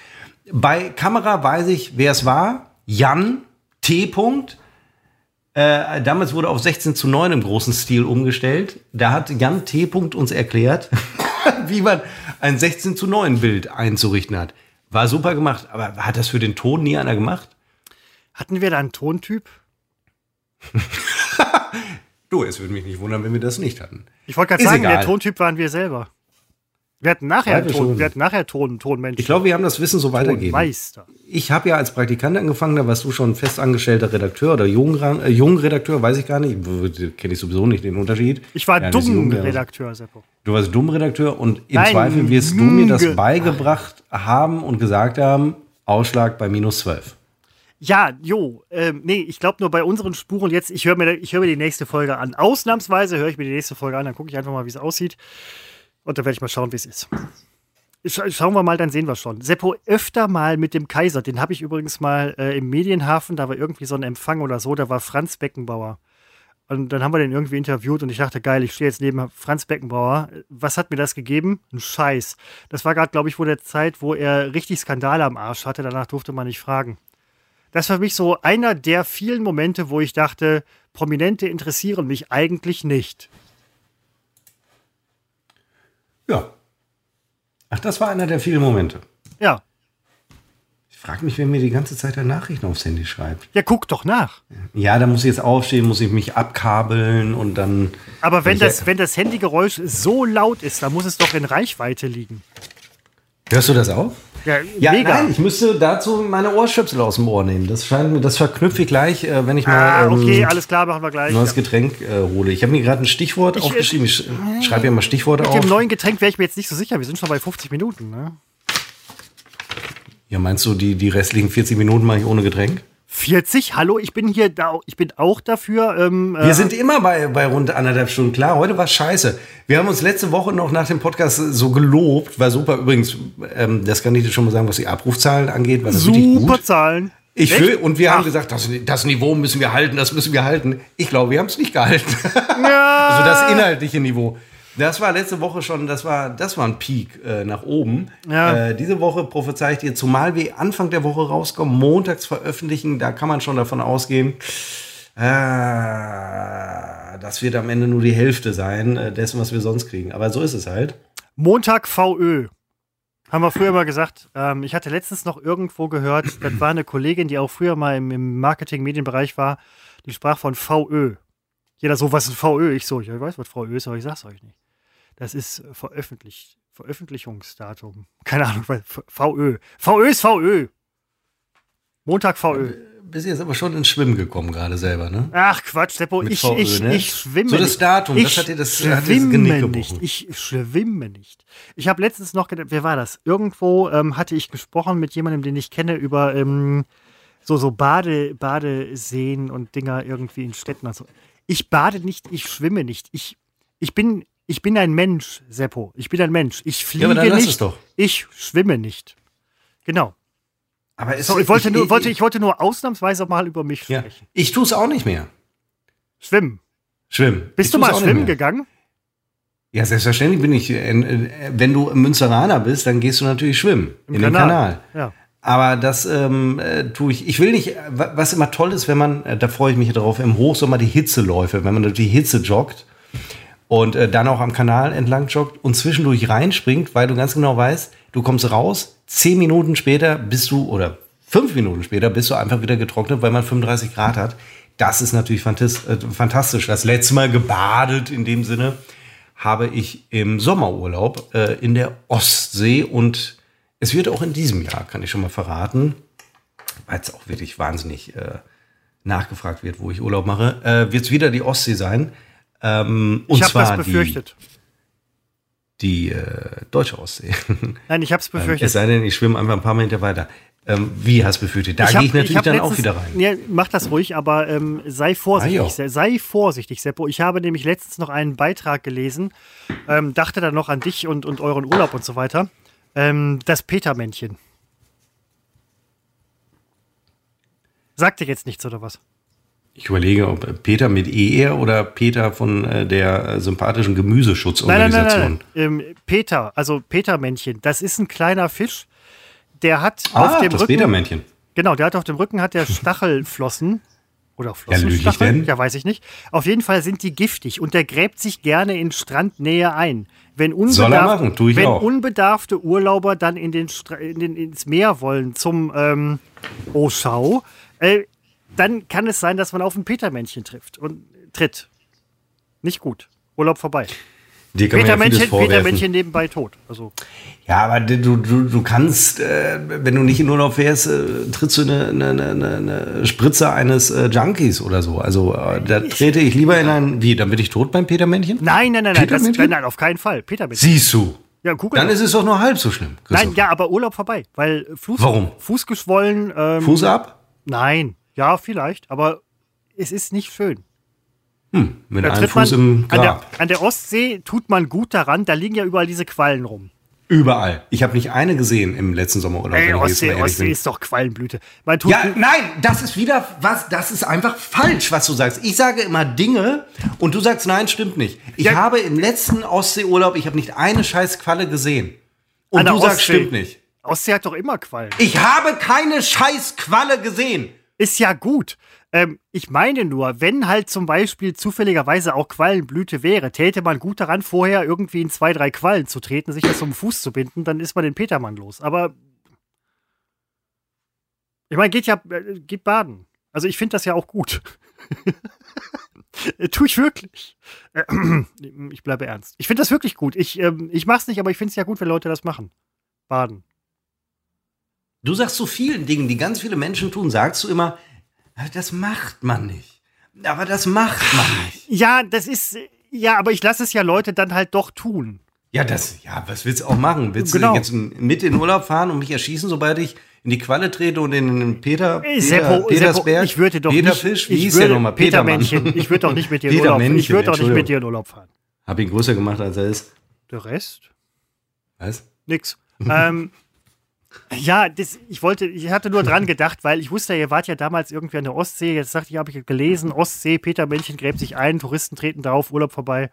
Bei Kamera weiß ich, wer es war. Jan T. -Punkt. Äh, damals wurde auf 16 zu 9 im großen Stil umgestellt. Da hat Jan T. -Punkt uns erklärt, [laughs] wie man ein 16 zu 9 Bild einzurichten hat. War super gemacht, aber hat das für den Ton nie einer gemacht? Hatten wir da einen Tontyp? [laughs] du, es würde mich nicht wundern, wenn wir das nicht hatten. Ich wollte gerade sagen, egal. der Tontyp waren wir selber. Wir hatten nachher Ton, wir hatten nachher Ton, Tonmenschen. Ich glaube, wir haben das Wissen so weitergegeben. Meister. Ich habe ja als Praktikant angefangen, da warst du schon festangestellter Redakteur oder Jungredakteur, äh, Jungredakteur, weiß ich gar nicht. Kenne ich sowieso nicht den Unterschied. Ich war ja, dumm Redakteur, Seppo. Du warst dumm Redakteur und im Nein, Zweifel wirst du mir das beigebracht haben und gesagt haben, Ausschlag bei minus 12. Ja, jo, ähm, nee, ich glaube nur bei unseren Spuren jetzt, ich höre mir, hör mir die nächste Folge an. Ausnahmsweise höre ich mir die nächste Folge an, dann gucke ich einfach mal, wie es aussieht. Und dann werde ich mal schauen, wie es ist. Schauen wir mal, dann sehen wir schon. Seppo öfter mal mit dem Kaiser. Den habe ich übrigens mal äh, im Medienhafen. Da war irgendwie so ein Empfang oder so. Da war Franz Beckenbauer. Und dann haben wir den irgendwie interviewt und ich dachte, geil, ich stehe jetzt neben Franz Beckenbauer. Was hat mir das gegeben? Ein Scheiß. Das war gerade, glaube ich, wo der Zeit, wo er richtig Skandale am Arsch hatte. Danach durfte man nicht fragen. Das war für mich so einer der vielen Momente, wo ich dachte, Prominente interessieren mich eigentlich nicht. Ja. Ach, das war einer der vielen Momente. Ja. Ich frage mich, wer mir die ganze Zeit der Nachrichten aufs Handy schreibt. Ja, guck doch nach. Ja, da muss ich jetzt aufstehen, muss ich mich abkabeln und dann. Aber wenn das, wenn das Handygeräusch so laut ist, dann muss es doch in Reichweite liegen. Hörst du das auch? Ja, ja mega. nein, ich müsste dazu meine Ohrstöpsel aus dem Ohr nehmen. Das scheint mir, das verknüpfe ich gleich, äh, wenn ich mal. Ah, okay, ähm, alles klar, machen wir gleich. Neues ja. Getränk äh, hole. Ich habe mir gerade ein Stichwort ich, aufgeschrieben. Ich äh, schreibe ja mal Stichworte mit auf. Mit dem neuen Getränk wäre ich mir jetzt nicht so sicher. Wir sind schon bei 50 Minuten, ne? Ja, meinst du, die, die restlichen 40 Minuten mache ich ohne Getränk? 40? Hallo, ich bin hier da, ich bin auch dafür. Ähm, wir äh, sind immer bei, bei rund anderthalb Stunden. Klar, heute war scheiße. Wir haben uns letzte Woche noch nach dem Podcast so gelobt. War super. Übrigens, ähm, das kann ich dir schon mal sagen, was die Abrufzahlen angeht. War das super Zahlen. Ich will, und wir Ach. haben gesagt, das, das, Niveau müssen wir halten, das müssen wir halten. Ich glaube, wir haben es nicht gehalten. Ja. [laughs] also das inhaltliche Niveau. Das war letzte Woche schon, das war, das war ein Peak äh, nach oben. Ja. Äh, diese Woche prophezei ich dir, zumal wir Anfang der Woche rauskommen, montags veröffentlichen, da kann man schon davon ausgehen, äh, das wird am Ende nur die Hälfte sein äh, dessen, was wir sonst kriegen. Aber so ist es halt. Montag VÖ. Haben wir früher mal gesagt. Ähm, ich hatte letztens noch irgendwo gehört, [clears throat] das war eine Kollegin, die auch früher mal im, im Marketing-Medienbereich war, die sprach von VÖ. Jeder so, was ist ein VÖ? Ich so, ich weiß, was VÖ ist, aber ich sag's euch nicht. Das ist veröffentlicht, Veröffentlichungsdatum. Keine Ahnung, VÖ. VÖ ist VÖ. Montag VÖ. Bist jetzt aber schon ins Schwimmen gekommen gerade selber, ne? Ach Quatsch, Seppo, ich, VÖ, ich, ne? ich schwimme So das Datum, ich das hat dir das, schwimme hat nicht. Ich schwimme nicht. Ich habe letztens noch gedacht, wer war das? Irgendwo ähm, hatte ich gesprochen mit jemandem, den ich kenne, über ähm, so, so Bade, Badeseen und Dinger irgendwie in Städten. Also, ich bade nicht, ich schwimme nicht. Ich, ich bin ich bin ein Mensch, Seppo. Ich bin ein Mensch. Ich fliege ja, nicht. Ich schwimme nicht. Genau. Aber so, ich, wollte ich, nur, ich, wollte, ich wollte nur ausnahmsweise mal über mich ja, sprechen. Ich tue es auch nicht mehr. Schwimmen. Schwimmen. Bist du mal schwimmen gegangen? Ja, selbstverständlich bin ich. Äh, äh, wenn du Münzeraner bist, dann gehst du natürlich schwimmen. Im in Kanal. den Kanal. Ja. Aber das ähm, äh, tue ich. Ich will nicht, was immer toll ist, wenn man, da freue ich mich drauf, im Hochsommer die Hitzeläufe, wenn man durch die Hitze joggt und äh, dann auch am Kanal entlang joggt und zwischendurch reinspringt, weil du ganz genau weißt, du kommst raus, zehn Minuten später bist du, oder fünf Minuten später bist du einfach wieder getrocknet, weil man 35 Grad hat. Das ist natürlich äh, fantastisch. Das letzte Mal gebadet in dem Sinne habe ich im Sommerurlaub äh, in der Ostsee und es wird auch in diesem Jahr, kann ich schon mal verraten, weil es auch wirklich wahnsinnig äh, nachgefragt wird, wo ich Urlaub mache, äh, wird es wieder die Ostsee sein. Ähm, und ich habe das befürchtet. Die, die äh, deutsche Ostsee. [laughs] Nein, ich habe es befürchtet. es sei denn, ich schwimme einfach ein paar Meter weiter. Ähm, wie hast du befürchtet? Da gehe ich natürlich ich dann letztens, auch wieder rein. Ja, mach das ruhig, aber ähm, sei vorsichtig. Ah, sei vorsichtig, Seppo. Ich habe nämlich letztens noch einen Beitrag gelesen, ähm, dachte dann noch an dich und, und euren Urlaub und so weiter. Ähm, das Petermännchen. Sagt dir jetzt nichts, oder was? Ich überlege, ob Peter mit ER oder Peter von äh, der äh, sympathischen Gemüseschutzorganisation. Nein, nein, nein. Ähm, Peter, also Petermännchen, das ist ein kleiner Fisch, der hat ah, auf dem das Rücken. Petermännchen. Genau, der hat auf dem Rücken hat der [laughs] Stachelflossen. Oder Ja, Flossenstacheln? denn? Ja, weiß ich nicht. Auf jeden Fall sind die giftig und der gräbt sich gerne in Strandnähe ein. Wenn, Soll er machen, tu ich wenn unbedarfte Urlauber dann in den in den, ins Meer wollen zum ähm, Oh Schau, äh, dann kann es sein, dass man auf ein Petermännchen trifft und tritt. Nicht gut. Urlaub vorbei. Dir kann ja Petermännchen, vorwerfen. Petermännchen nebenbei tot. Also Ja, aber du, du, du kannst, äh, wenn du nicht in Urlaub fährst, äh, trittst du eine, eine, eine, eine Spritze eines äh, Junkies oder so. Also äh, da trete ich lieber in ein. Wie, dann bin ich tot beim Petermännchen? nein, nein, nein, nein, das, Petermännchen? nein, auf keinen Fall. Petermännchen. Siehst du. Ja, Dann ist es doch nur halb so schlimm. Nein, ja, aber Urlaub vorbei, weil Fuß, Warum? Fuß geschwollen. Ähm, Fuß ab? Nein, ja, vielleicht, aber es ist nicht schön. Hm, mit Da einem Fuß im an der, Grab. an der Ostsee tut man gut daran, da liegen ja überall diese Quallen rum. Überall. Ich habe nicht eine gesehen im letzten Sommerurlaub. Ey, wenn ich jetzt Ostsee, Ostsee bin. ist doch Quallenblüte. Man tut Ja, nein, das ist wieder was, das ist einfach falsch, was du sagst. Ich sage immer Dinge und du sagst, nein, stimmt nicht. Ich Ja. habe im letzten Ostseeurlaub, ich habe nicht eine scheiß Qualle gesehen. Und du sagst, Ostsee. stimmt nicht. Ostsee hat doch immer Quallen. Ich habe keine scheiß Qualle gesehen. Ist ja gut. Ähm, ich meine nur, wenn halt zum Beispiel zufälligerweise auch Quallenblüte wäre, täte man gut daran, vorher irgendwie in zwei, drei Quallen zu treten, sich das um den Fuß zu binden, dann ist man den Petermann los. Aber ich meine, geht ja, äh, geht baden. Also ich finde das ja auch gut. [laughs] Tue ich wirklich. Äh, [clears throat] Ich bleibe ernst. Ich finde das wirklich gut. Ich, ähm, ich mache es nicht, aber ich finde es ja gut, wenn Leute das machen. Baden. Du sagst zu vielen Dingen, die ganz viele Menschen tun, sagst du immer, "Ah, das macht man nicht. Aber das macht man nicht. Ja, das ist. Ja, aber ich lasse es ja Leute dann halt doch tun. Ja, das, ja, was willst du auch machen? Willst Genau. du jetzt mit in den Urlaub fahren und mich erschießen, sobald ich in die Qualle trete und in den Peter, Ey, Peter Seppo, Petersberg, ich würde doch Peter nicht, Fisch, wie ich hieß würde, der nochmal? Petermännchen. Petermann. Ich würde doch nicht mit dir in [laughs] Urlaub. Ich Petermännchen, würde doch nicht mit dir in Urlaub fahren. Hab ihn größer gemacht, als er ist. Der Rest? Was? Nix. ähm, ja, das, ich wollte, ich hatte nur dran gedacht, weil ich wusste, ihr wart ja damals irgendwie an der Ostsee. Jetzt sagte ich, habe ich gelesen, Ostsee, Petermännchen gräbt sich ein, Touristen treten drauf, Urlaub vorbei.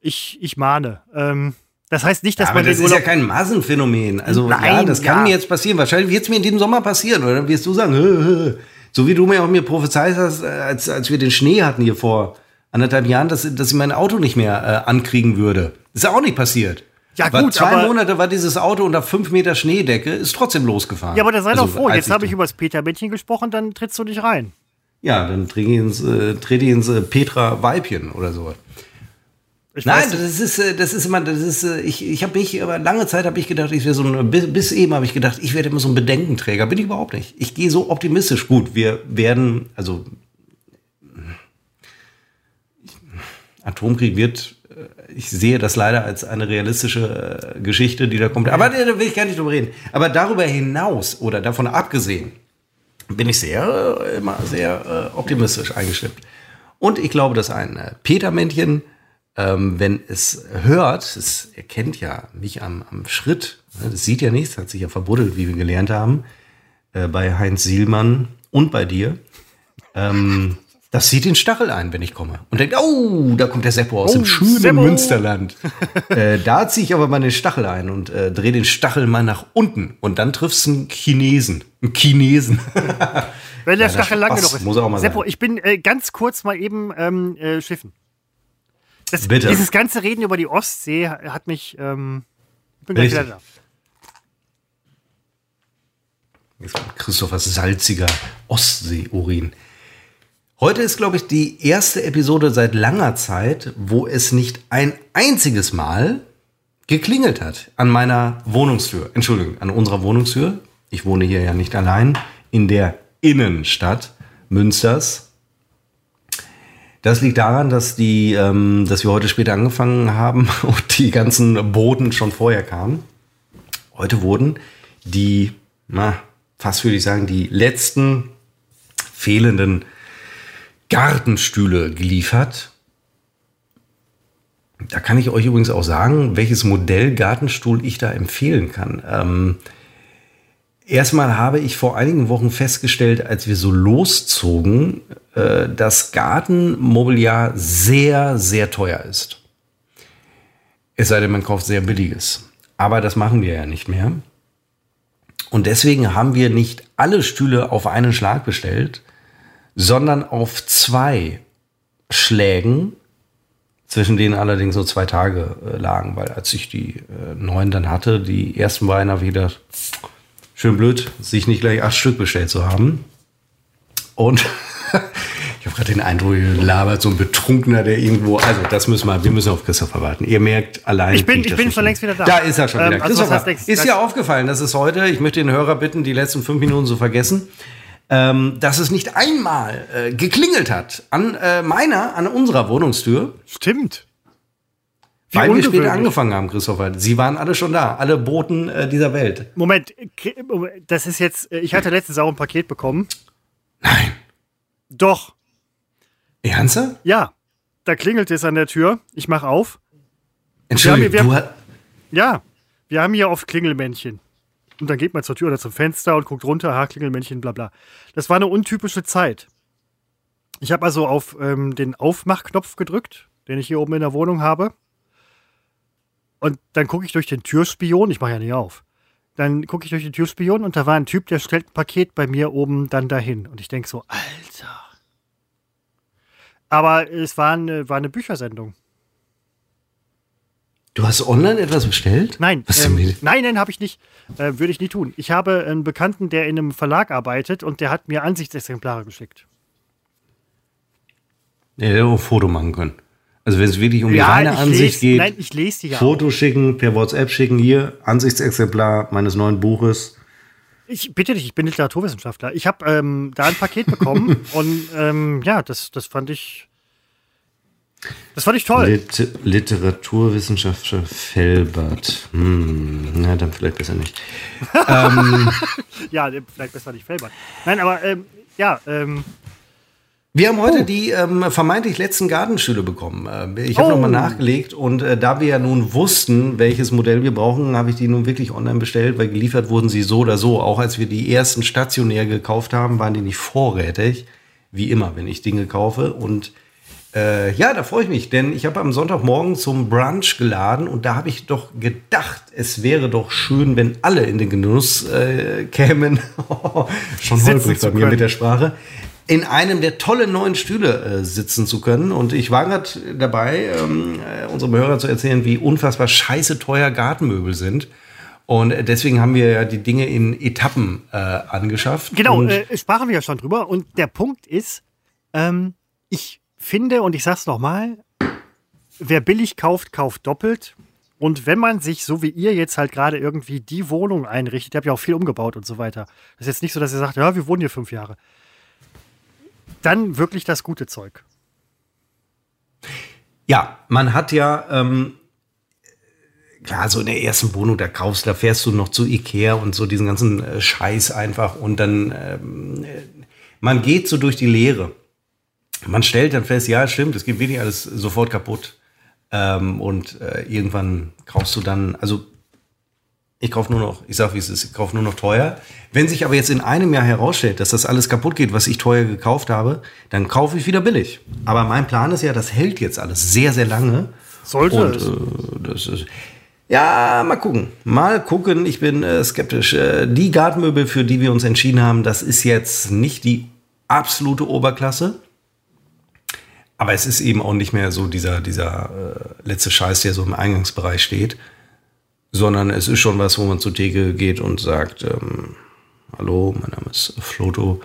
Ich, ich mahne. Ähm, das heißt nicht, dass aber man das den ist ja Urlaub. kein Massenphänomen. Also ja, Nein, das kann ja. mir jetzt passieren. Wahrscheinlich wird es mir in diesem Sommer passieren. Oder dann wirst du sagen, hö, [laughs] hö. so wie du mir auch mir prophezeit hast, äh, als, als wir den Schnee hatten hier vor anderthalb Jahren, dass, dass ich mein Auto nicht mehr äh, ankriegen würde. Ist ja auch nicht passiert. Ja, War gut, zwei aber- Monate war dieses Auto unter fünf Meter Schneedecke, ist trotzdem losgefahren. ja, aber da sei Also, doch froh. Jetzt habe ich über das Petermännchen gesprochen, dann trittst du nicht rein. Ja, dann trete ich ins, äh, trete ich ins äh, Petra Weibchen oder so. Ich Nein, das ist, äh, das ist immer, das ist, äh, ich, ich habe mich, aber lange Zeit habe ich gedacht, ich wäre so ein, bis, bis eben habe ich gedacht, ich werde immer so ein Bedenkenträger. Bin ich überhaupt nicht. Ich gehe so optimistisch. Gut, wir werden, also Atomkrieg wird, ich sehe das leider als eine realistische äh, Geschichte, die da kommt. Aber da will ich gar nicht drüber reden. Aber darüber hinaus oder davon abgesehen, bin ich sehr, äh, immer sehr äh, optimistisch eingestimmt. Und ich glaube, dass ein Petermännchen, ähm, wenn es hört, es erkennt ja mich am, am Schritt, ne, das sieht ja nichts, hat sich ja verbuddelt, wie wir gelernt haben, bei Heinz Sielmann und bei dir. Ähm, das zieht den Stachel ein, wenn ich komme. Und denkt, oh, da kommt der Seppo aus Oh, dem schönen Seppo. Münsterland. [laughs] äh, da ziehe ich aber mal den Stachel ein und äh, drehe den Stachel mal nach unten. Und dann triffst du einen Chinesen. Einen Chinesen. [laughs] Wenn der Kleiner Stachel lang genug ist. muss auch mal Seppo, sein. ich bin äh, ganz kurz mal eben ähm, äh, schiffen. Das, Bitte. Dieses ganze Reden über die Ostsee ha- hat mich. Ähm, ich bin gleich wieder da. Jetzt kommt Christophers salziger Ostsee-Urin. Heute ist, glaube ich, die erste Episode seit langer Zeit, wo es nicht ein einziges Mal geklingelt hat an meiner Wohnungstür. Entschuldigung, an unserer Wohnungstür. Ich wohne hier ja nicht allein in der Innenstadt Münsters. Das liegt daran, dass, die, ähm, dass wir heute später angefangen haben [laughs] und die ganzen Boten schon vorher kamen. Heute wurden die, na, fast würde ich sagen, die letzten fehlenden Gartenstühle geliefert. Da kann ich euch übrigens auch sagen, welches Modell Gartenstuhl ich da empfehlen kann. Ähm, erstmal habe ich vor einigen Wochen festgestellt, als wir so loszogen, äh, dass Gartenmobiliar sehr, sehr teuer ist. Es sei denn, man kauft sehr billiges. Aber das machen wir ja nicht mehr. Und deswegen haben wir nicht alle Stühle auf einen Schlag bestellt, sondern auf zwei Schlägen, zwischen denen allerdings nur zwei Tage äh, lagen, weil als ich die äh, neuen dann hatte, die ersten beiden habe ich gedacht, schön blöd, sich nicht gleich acht Stück bestellt zu haben. Und [laughs] ich habe gerade den Eindruck, ihr labert so ein Betrunkener, der irgendwo, also das müssen wir, wir müssen auf Christopher warten. Ihr merkt allein. Ich bin, ich bin schon längst wieder da. Da ist er schon Ähm, wieder. also Christopher, ist dir aufgefallen, dass es heute, ich möchte den Hörer bitten, die letzten fünf Minuten zu vergessen, ähm, dass es nicht einmal äh, geklingelt hat an äh, meiner, an unserer Wohnungstür, Stimmt. Wie weil wir später angefangen haben, Christopher. Sie waren alle schon da, alle Boten äh, dieser Welt. Moment, das ist jetzt, äh, ich hatte letztens auch ein Paket bekommen. Nein. Doch, Ernsthaft? ja. Da klingelt es an der Tür. Ich mache auf. Entschuldigung, wir haben- du hast. Ja, wir haben hier oft Klingelmännchen. Und dann geht man zur Tür oder zum Fenster und guckt runter, ha, Klingelmännchen, bla bla. Das war eine untypische Zeit. Ich habe also auf ähm, den Aufmachknopf gedrückt, den ich hier oben in der Wohnung habe. Und dann gucke ich durch den Türspion, ich mache ja nicht auf. Dann gucke ich durch den Türspion und da war ein Typ, der stellt ein Paket bei mir oben dann dahin. Und ich denke so, Alter. Aber es war eine, war eine Büchersendung. Du hast online etwas bestellt? Nein, ähm, nein, nein, habe ich nicht. Äh, Würde ich nie tun. Ich habe einen Bekannten, der in einem Verlag arbeitet und der hat mir Ansichtsexemplare geschickt. Ja, der hätte auch ein Foto machen können. Also wenn es wirklich um die Ja, reine ich Ansicht lese- geht, nein, ich lese die ja Foto schicken, per WhatsApp schicken, hier, Ansichtsexemplar meines neuen Buches. Ich bitte dich, ich bin Literaturwissenschaftler. Ich habe ähm, da ein Paket bekommen [laughs] und ähm, ja, das, das fand ich. Das fand ich toll. Lit Literaturwissenschaftler Felbert. Hm, na, dann vielleicht besser nicht. [laughs] Ja, vielleicht besser nicht Felbert. Nein, aber ähm, ja, ähm, Wir haben Oh. heute die ähm, vermeintlich letzten Gartenstühle bekommen. Äh, ich habe Oh. nochmal nachgelegt und äh, da wir ja nun wussten, welches Modell wir brauchen, habe ich die nun wirklich online bestellt, weil geliefert wurden sie so oder so. Auch als wir die ersten stationär gekauft haben, waren die nicht vorrätig. Wie immer, wenn ich Dinge kaufe. Und äh, ja, da freue ich mich, denn ich habe am Sonntagmorgen zum Brunch geladen und da habe ich doch gedacht, es wäre doch schön, wenn alle in den Genuss äh, kämen. [laughs] Schon holprig zu bei mir mit der Sprache. In einem der tollen neuen Stühle äh, sitzen zu können. Und ich war gerade dabei, ähm, äh, unserem Hörer zu erzählen, wie unfassbar scheiße teuer Gartenmöbel sind. Und deswegen haben wir ja die Dinge in Etappen äh, angeschafft. genau, Und äh, sprachen wir ja schon drüber. Und der Punkt ist, ähm, ich finde, und ich sag's nochmal, wer billig kauft, kauft doppelt. Und wenn man sich, so wie ihr jetzt halt gerade irgendwie die Wohnung einrichtet, ihr habt ja auch viel umgebaut und so weiter. Das ist jetzt nicht so, dass ihr sagt, ja, wir wohnen hier fünf Jahre. Dann wirklich das gute Zeug. Ja, man hat ja, ähm, klar, so in der ersten Wohnung, da kaufst, da fährst du noch zu Ikea und so diesen ganzen äh, Scheiß einfach und dann, ähm, äh, man geht so durch die Leere. Man stellt dann fest, ja, stimmt, es geht wirklich alles sofort kaputt. Ähm, und äh, irgendwann kaufst du dann, also ich kaufe nur noch, ich sag wie es ist, ich kaufe nur noch teuer. Wenn sich aber jetzt in einem Jahr herausstellt, dass das alles kaputt geht, was ich teuer gekauft habe, dann kaufe ich wieder billig. Aber mein Plan ist ja, das hält jetzt alles sehr, sehr lange. Sollte Und es. äh, das ist. Ja, mal gucken. Mal gucken. Ich bin äh, skeptisch. Äh, die Gartenmöbel, für die wir uns entschieden haben, das ist jetzt nicht die absolute Oberklasse. Aber es ist eben auch nicht mehr so dieser, dieser äh, letzte Scheiß, der so im Eingangsbereich steht. Sondern es ist schon was, wo man zur Theke geht und sagt, ähm, hallo, mein Name ist Floto.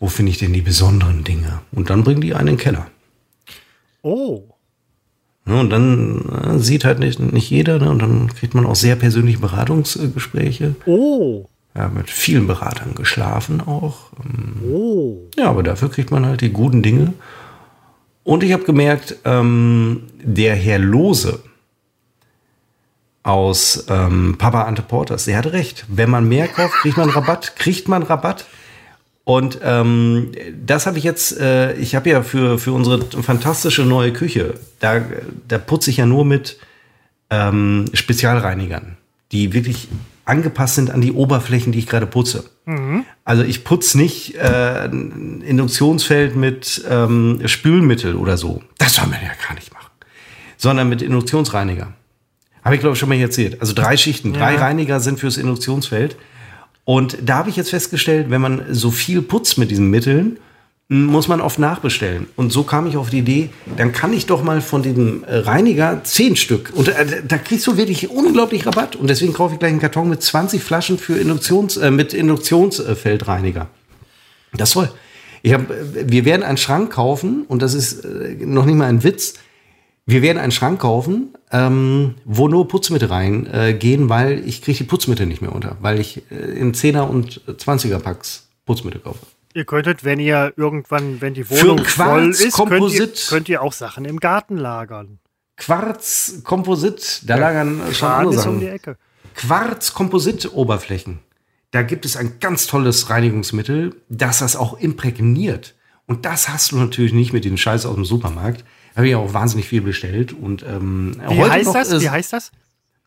Wo finde ich denn die besonderen Dinge? Und dann bringen die einen in den Keller. Oh. Ne, und dann äh, sieht halt nicht, nicht jeder, ne? und dann kriegt man auch sehr persönliche Beratungsgespräche. Oh. Ja, mit vielen Beratern geschlafen auch. Ähm, Oh. Ja, aber dafür kriegt man halt die guten Dinge. Und ich habe gemerkt, ähm, der Herr Lose aus ähm, Papa Ante Porters, der hat recht. Wenn man mehr kauft, kriegt man Rabatt, kriegt man Rabatt. Und ähm, das habe ich jetzt, äh, ich habe ja für, für unsere fantastische neue Küche, da, da putze ich ja nur mit ähm, Spezialreinigern, die wirklich angepasst sind an die Oberflächen, die ich gerade putze. Also ich putze nicht äh, ein Induktionsfeld mit ähm, Spülmittel oder so. Das soll man ja gar nicht machen. Sondern mit Induktionsreiniger. Habe ich, glaube ich, schon mal erzählt. Also drei Schichten, drei Ja. Reiniger sind fürs Induktionsfeld. Und da habe ich jetzt festgestellt, wenn man so viel putzt mit diesen Mitteln, muss man oft nachbestellen. Und so kam ich auf die Idee, dann kann ich doch mal von dem äh, Reiniger zehn Stück. Und äh, da kriegst du wirklich unglaublich Rabatt. Und deswegen kaufe ich gleich einen Karton mit 20 Flaschen für Induktions, äh, mit Induktionsfeldreiniger. Das soll. Ich hab, wir werden einen Schrank kaufen, und das ist äh, noch nicht mal ein Witz. Wir werden einen Schrank kaufen, ähm, wo nur Putzmittel reingehen, äh, weil ich kriege die Putzmittel nicht mehr unter, weil ich äh, in 10er und 20er Packs Putzmittel kaufe. Ihr könntet, wenn ihr irgendwann, wenn die Wohnung voll ist, könnt ihr, könnt ihr, auch Sachen im Garten lagern. Quarz, Komposit, da ja, lagern schon andere Sachen. Um die Ecke. Quarz, Komposit, Oberflächen. Da gibt es ein ganz tolles Reinigungsmittel, das das auch imprägniert. Und das hast du natürlich nicht mit den Scheiß aus dem Supermarkt. Da habe ich auch wahnsinnig viel bestellt. Und, ähm, Wie heißt das? Wie heißt das?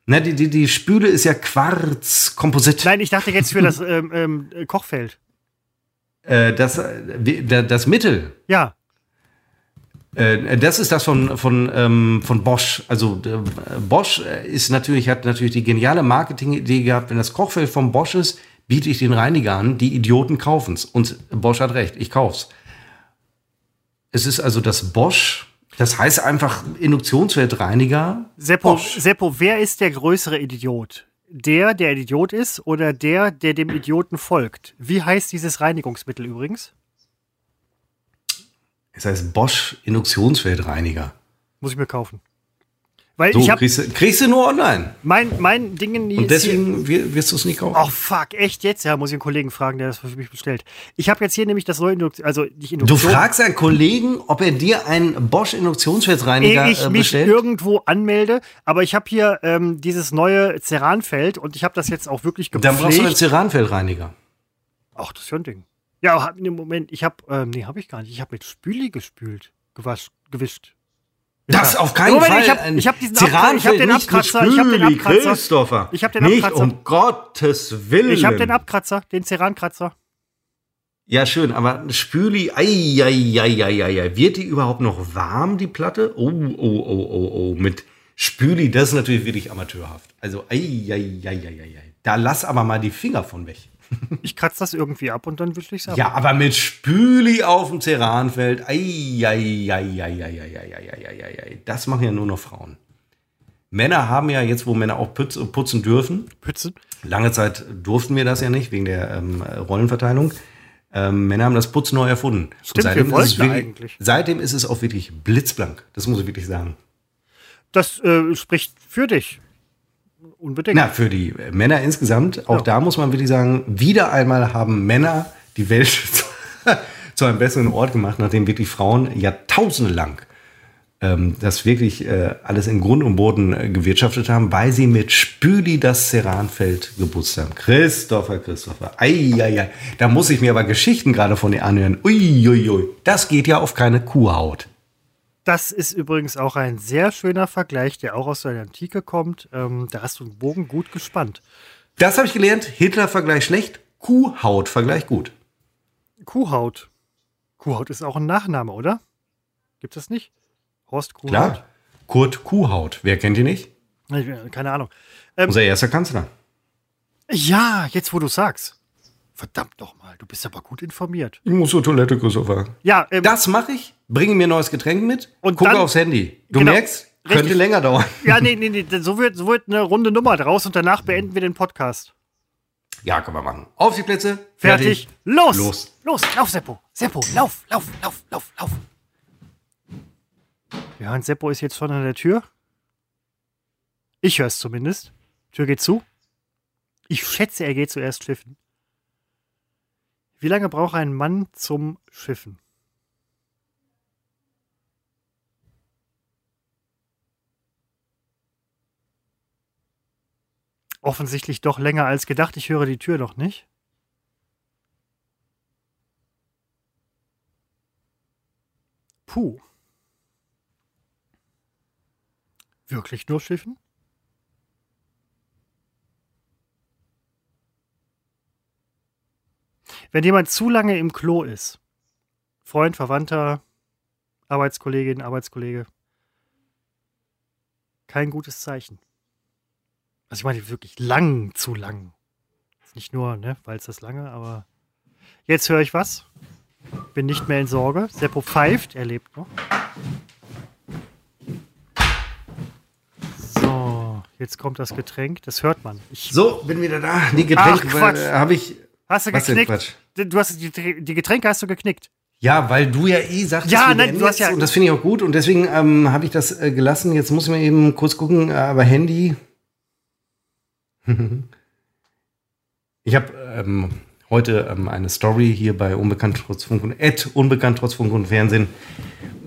Na, die, die, die Spüle ist ja Quarz, Komposit. Nein, ich dachte jetzt für das ähm, ähm, Kochfeld. Äh, das, äh, das Mittel. Ja. Äh, das ist das von, von, ähm, von Bosch. Also Bosch ist natürlich, hat natürlich die geniale Marketing-Idee gehabt, wenn das Kochfeld von Bosch ist, biete ich den Reiniger an, die Idioten kaufen es. Und Bosch hat recht, ich kauf's. Es ist also das Bosch, das heißt einfach Induktionsfeldreiniger. Seppo, Seppo, wer ist der größere Idiot? Der, der Idiot ist oder der, der dem Idioten folgt. Wie heißt dieses Reinigungsmittel übrigens? Es heißt Bosch Induktionsfeldreiniger. Muss ich mir kaufen. Weil so, ich hab, kriegst, du, kriegst du nur online. Mein, mein Ding nie Und deswegen wirst du es nicht kaufen. Oh fuck, echt jetzt? Ja, muss ich einen Kollegen fragen, der das für mich bestellt. Ich habe jetzt hier nämlich das neue Induktion, also nicht Induktion. Du fragst einen Kollegen, ob er dir einen Bosch äh, bestellt? Ich mich irgendwo anmelde, aber ich habe hier ähm, dieses neue Ceranfeld und ich habe das jetzt auch wirklich gepflegt. Dann brauchst du einen Ceranfeldreiniger. Ach, das ist ja ein Ding. Ja, im Moment, ich habe, ähm, nee, habe ich gar nicht. Ich habe mit Spüli gespült, gewasch, gewischt. Das auf keinen Moment, Fall. Ich habe hab diesen Abkratzer, ich hab den Abkratzer, ich habe den Abkratzer. Christopher. Ich habe den Abkratzer. Nicht um Gottes Willen. Ich habe den Abkratzer, den Ceran-Kratzer. Ja, schön, aber Spüli, ei, ei, ei, ei, ei, ei. Wird die überhaupt noch warm, die Platte? Oh, oh, oh, oh, oh. Mit Spüli, das ist natürlich wirklich amateurhaft. Also, ei, ei, ei, ei, ei. Da lass aber mal die Finger von weg. Ich kratze das irgendwie ab und dann wische ich es ab. Ja, aber mit Spüli auf dem Ceranfeld. Das machen ja nur noch Frauen. Männer haben ja jetzt, wo Männer auch putzen dürfen. Putzen? Lange Zeit durften wir das ja nicht, wegen der ähm, Rollenverteilung. Ähm, Männer haben das Putzen neu erfunden. Stimmt, seitdem, wir ist wirklich, eigentlich. seitdem ist es auch wirklich blitzblank. Das muss ich wirklich sagen. Das äh, spricht für dich. Unbedingt. Na, für die Männer insgesamt, auch ja. da muss man wirklich sagen, wieder einmal haben Männer die Welt [laughs] zu einem besseren Ort gemacht, nachdem wirklich Frauen jahrtausende lang ähm, das wirklich äh, alles in Grund und Boden äh, gewirtschaftet haben, weil sie mit Spüli das Ceranfeld geputzt haben. Christopher, Christopher, ei, Da muss ich mir aber Geschichten gerade von dir anhören. Uiuiui, ui, ui. das geht ja auf keine Kuhhaut. Das ist übrigens auch ein sehr schöner Vergleich, der auch aus der Antike kommt. Ähm, da hast du einen Bogen gut gespannt. Das habe ich gelernt. Hitler-Vergleich schlecht, Kuhhaut-Vergleich gut. Kuhhaut. Kuhhaut ist auch ein Nachname, oder? Gibt es nicht? Horst Kuhhaut? Klar. Kurt Kuhhaut. Wer kennt ihn nicht? Keine Ahnung. Ähm, Unser erster Kanzler. Ja, jetzt wo du sagst. Verdammt nochmal, du bist aber gut informiert. Ich muss zur Toilette, Christopher. Ja, ähm, das mache ich. Bringe mir neues Getränk mit und gucke dann, aufs Handy. Du genau, merkst, könnte richtig. länger dauern. [laughs] Ja, nee, nee, nee. So wird, so wird eine runde Nummer draus und danach beenden wir den Podcast. Ja, können wir machen. Auf die Plätze. Fertig. fertig. Los. Los. Los. Lauf, Seppo. Seppo, lauf, lauf, lauf, lauf, lauf. Ja, und Seppo ist jetzt schon an der Tür. Ich höre es zumindest. Tür geht zu. Ich schätze, er geht zuerst schiffen. Wie lange braucht ein Mann zum Schiffen? Offensichtlich doch länger als gedacht. Ich höre die Tür noch nicht. Puh. Wirklich nur Schiffen? Wenn jemand zu lange im Klo ist, Freund, Verwandter, Arbeitskollegin, Arbeitskollege, kein gutes Zeichen. Also ich meine wirklich lang zu lang. Nicht nur, ne, weil es das lange, aber jetzt höre ich was. bin nicht mehr in Sorge. Seppo pfeift, er lebt noch. So, jetzt kommt das Getränk, das hört man. Ich so, bin wieder da. Die Getränke äh, habe ich. Hast du geknickt? Du hast die, die Getränke hast du geknickt. Ja, weil du ja eh sagst, ja, nein, du hast ja und das finde ich auch gut und deswegen ähm, habe ich das äh, gelassen. Jetzt muss ich mal eben kurz gucken, aber Handy. Ich habe ähm, heute ähm, eine Story hier bei Unbekannt trotz Funk und Ed, Unbekannt trotz Funk und Fernsehen.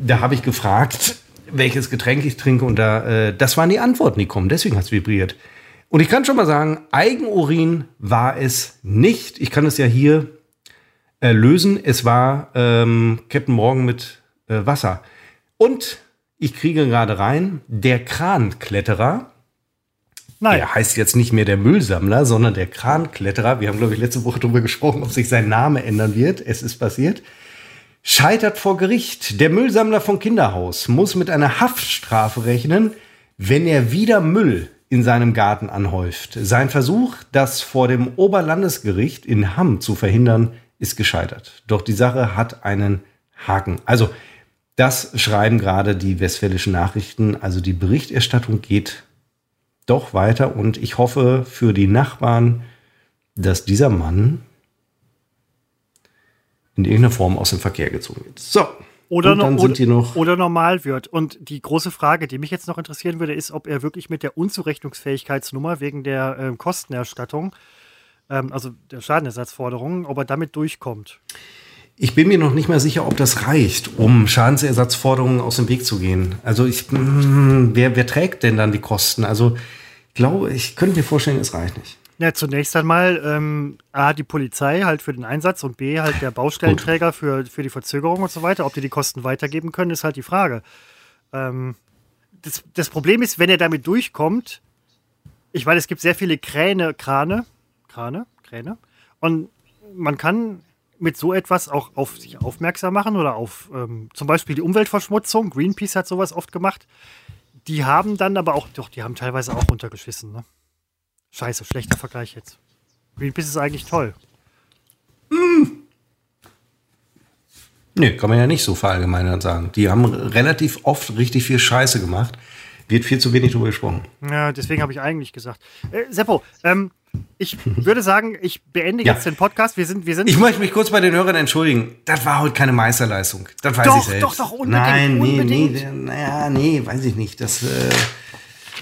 Da habe ich gefragt, welches Getränk ich trinke und da, äh, das waren die Antworten, die kommen. Deswegen hat es vibriert. Und ich kann schon mal sagen, Eigenurin war es nicht. Ich kann es ja hier äh, lösen. Es war ähm, Captain Morgan mit äh, Wasser. Und ich kriege gerade rein, der Krankletterer Nein. Er heißt jetzt nicht mehr der Müllsammler, sondern der Krankletterer. Wir haben, glaube ich, letzte Woche darüber gesprochen, ob sich sein Name ändern wird. Es ist passiert. Scheitert vor Gericht. Der Müllsammler von Kinderhaus muss mit einer Haftstrafe rechnen, wenn er wieder Müll in seinem Garten anhäuft. Sein Versuch, das vor dem Oberlandesgericht in Hamm zu verhindern, ist gescheitert. Doch die Sache hat einen Haken. Also, das schreiben gerade die westfälischen Nachrichten. Also die Berichterstattung geht doch weiter und ich hoffe für die Nachbarn, dass dieser Mann in irgendeiner Form aus dem Verkehr gezogen wird. So. Oder, no, oder, oder, normal wird. Und die große Frage, die mich jetzt noch interessieren würde, ist, ob er wirklich mit der Unzurechnungsfähigkeitsnummer wegen der äh, Kostenerstattung, ähm, also der Schadenersatzforderungen, ob er damit durchkommt. Ich bin mir noch nicht mal sicher, ob das reicht, um Schadensersatzforderungen aus dem Weg zu gehen. Also ich, mh, hm, wer, wer trägt denn dann die Kosten? Also glaube, ich könnte mir vorstellen, es reicht nicht. Ja, zunächst einmal ähm, A, die Polizei halt für den Einsatz und B, halt der Baustellenträger für, für die Verzögerung und so weiter. Ob die die Kosten weitergeben können, ist halt die Frage. Ähm, das, das Problem ist, wenn er damit durchkommt, ich meine, es gibt sehr viele Kräne, Krane, Krane, Kräne, und man kann mit so etwas auch auf sich aufmerksam machen oder auf ähm, zum Beispiel die Umweltverschmutzung. Greenpeace hat sowas oft gemacht. Die haben dann aber auch, doch, die haben teilweise auch runtergeschissen, ne? Scheiße, schlechter Vergleich jetzt. Greenpeace ist eigentlich toll. Hm. Nee, kann man ja nicht so verallgemeinern sagen. Die haben relativ oft richtig viel Scheiße gemacht. Wird viel zu wenig drüber gesprochen. Ja, deswegen habe ich eigentlich gesagt. Äh, Seppo, ähm, ich würde sagen, ich beende ja. jetzt den Podcast. Wir sind, wir sind. Ich möchte mich kurz bei den Hörern entschuldigen. Das war heute keine Meisterleistung. Das weiß doch, ich selbst. Doch, doch, unbedingt. Nein, nee, unbedingt. nee, naja, nee, weiß ich nicht. Das, äh,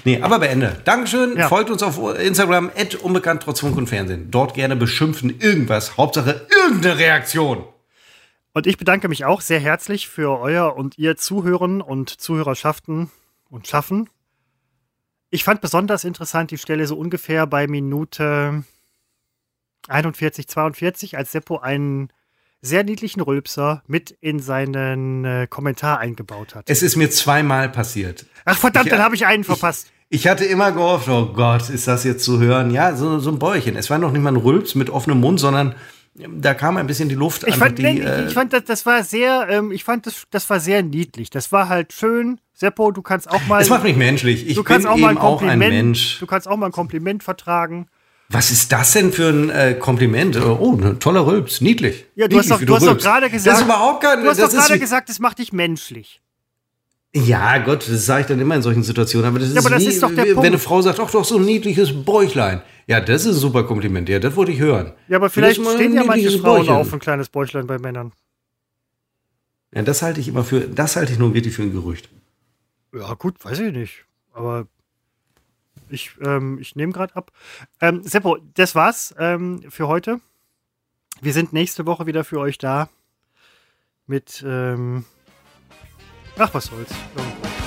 nee, aber beende. Dankeschön. Ja. Folgt uns auf Instagram, unbekannt trotz Funk und Fernsehen. Dort gerne beschimpfen, irgendwas. Hauptsache irgendeine Reaktion. Und ich bedanke mich auch sehr herzlich für euer und ihr Zuhören und Zuhörerschaften und Schaffen. Ich fand besonders interessant die Stelle so ungefähr bei Minute 41, 42, als Seppo einen sehr niedlichen Rülpser mit in seinen äh, Kommentar eingebaut hat. Es ist mir zweimal passiert. Ach verdammt, ich, dann habe ich einen verpasst. Ich, ich, hatte immer gehofft, oh Gott, ist das jetzt zu hören? Ja, so, so ein Bäuchchen. Es war noch nicht mal ein Rülps mit offenem Mund, sondern da kam ein bisschen die Luft ich fand, die, nee, äh, ich fand das, das war sehr, ähm, ich fand das, das war sehr niedlich. Das war halt schön. Seppo, du kannst auch mal. Es macht mich menschlich. Ich du kannst bin auch mal ein auch ein Mensch. Du kannst auch mal ein Kompliment vertragen. Was ist das denn für ein äh, Kompliment? Oh, ein toller Rülps, niedlich. Ja, du niedlich, hast doch, doch gerade gesagt. Das ist überhaupt kein, Du hast doch gerade gesagt, das macht dich menschlich. Ja, Gott, das sage ich dann immer in solchen Situationen. Aber das, ja, ist, aber das nie, ist doch der wenn Punkt. eine Frau sagt, ach doch, so ein niedliches Bäuchlein. Ja, das ist ein super Kompliment. Ja, das wollte ich hören. Ja, aber vielleicht stehen ja manche Frauen Bäuchchen. auf ein kleines Bäuchlein bei Männern. Ja, das halte ich immer für, das halte ich nur wirklich für ein Gerücht. Ja, gut, weiß ich nicht. Aber ich, ähm, ich nehme gerade ab. Ähm, Seppo, das war's ähm, für heute. Wir sind nächste Woche wieder für euch da. Mit, ähm, Ach, was soll's. Irgendwo.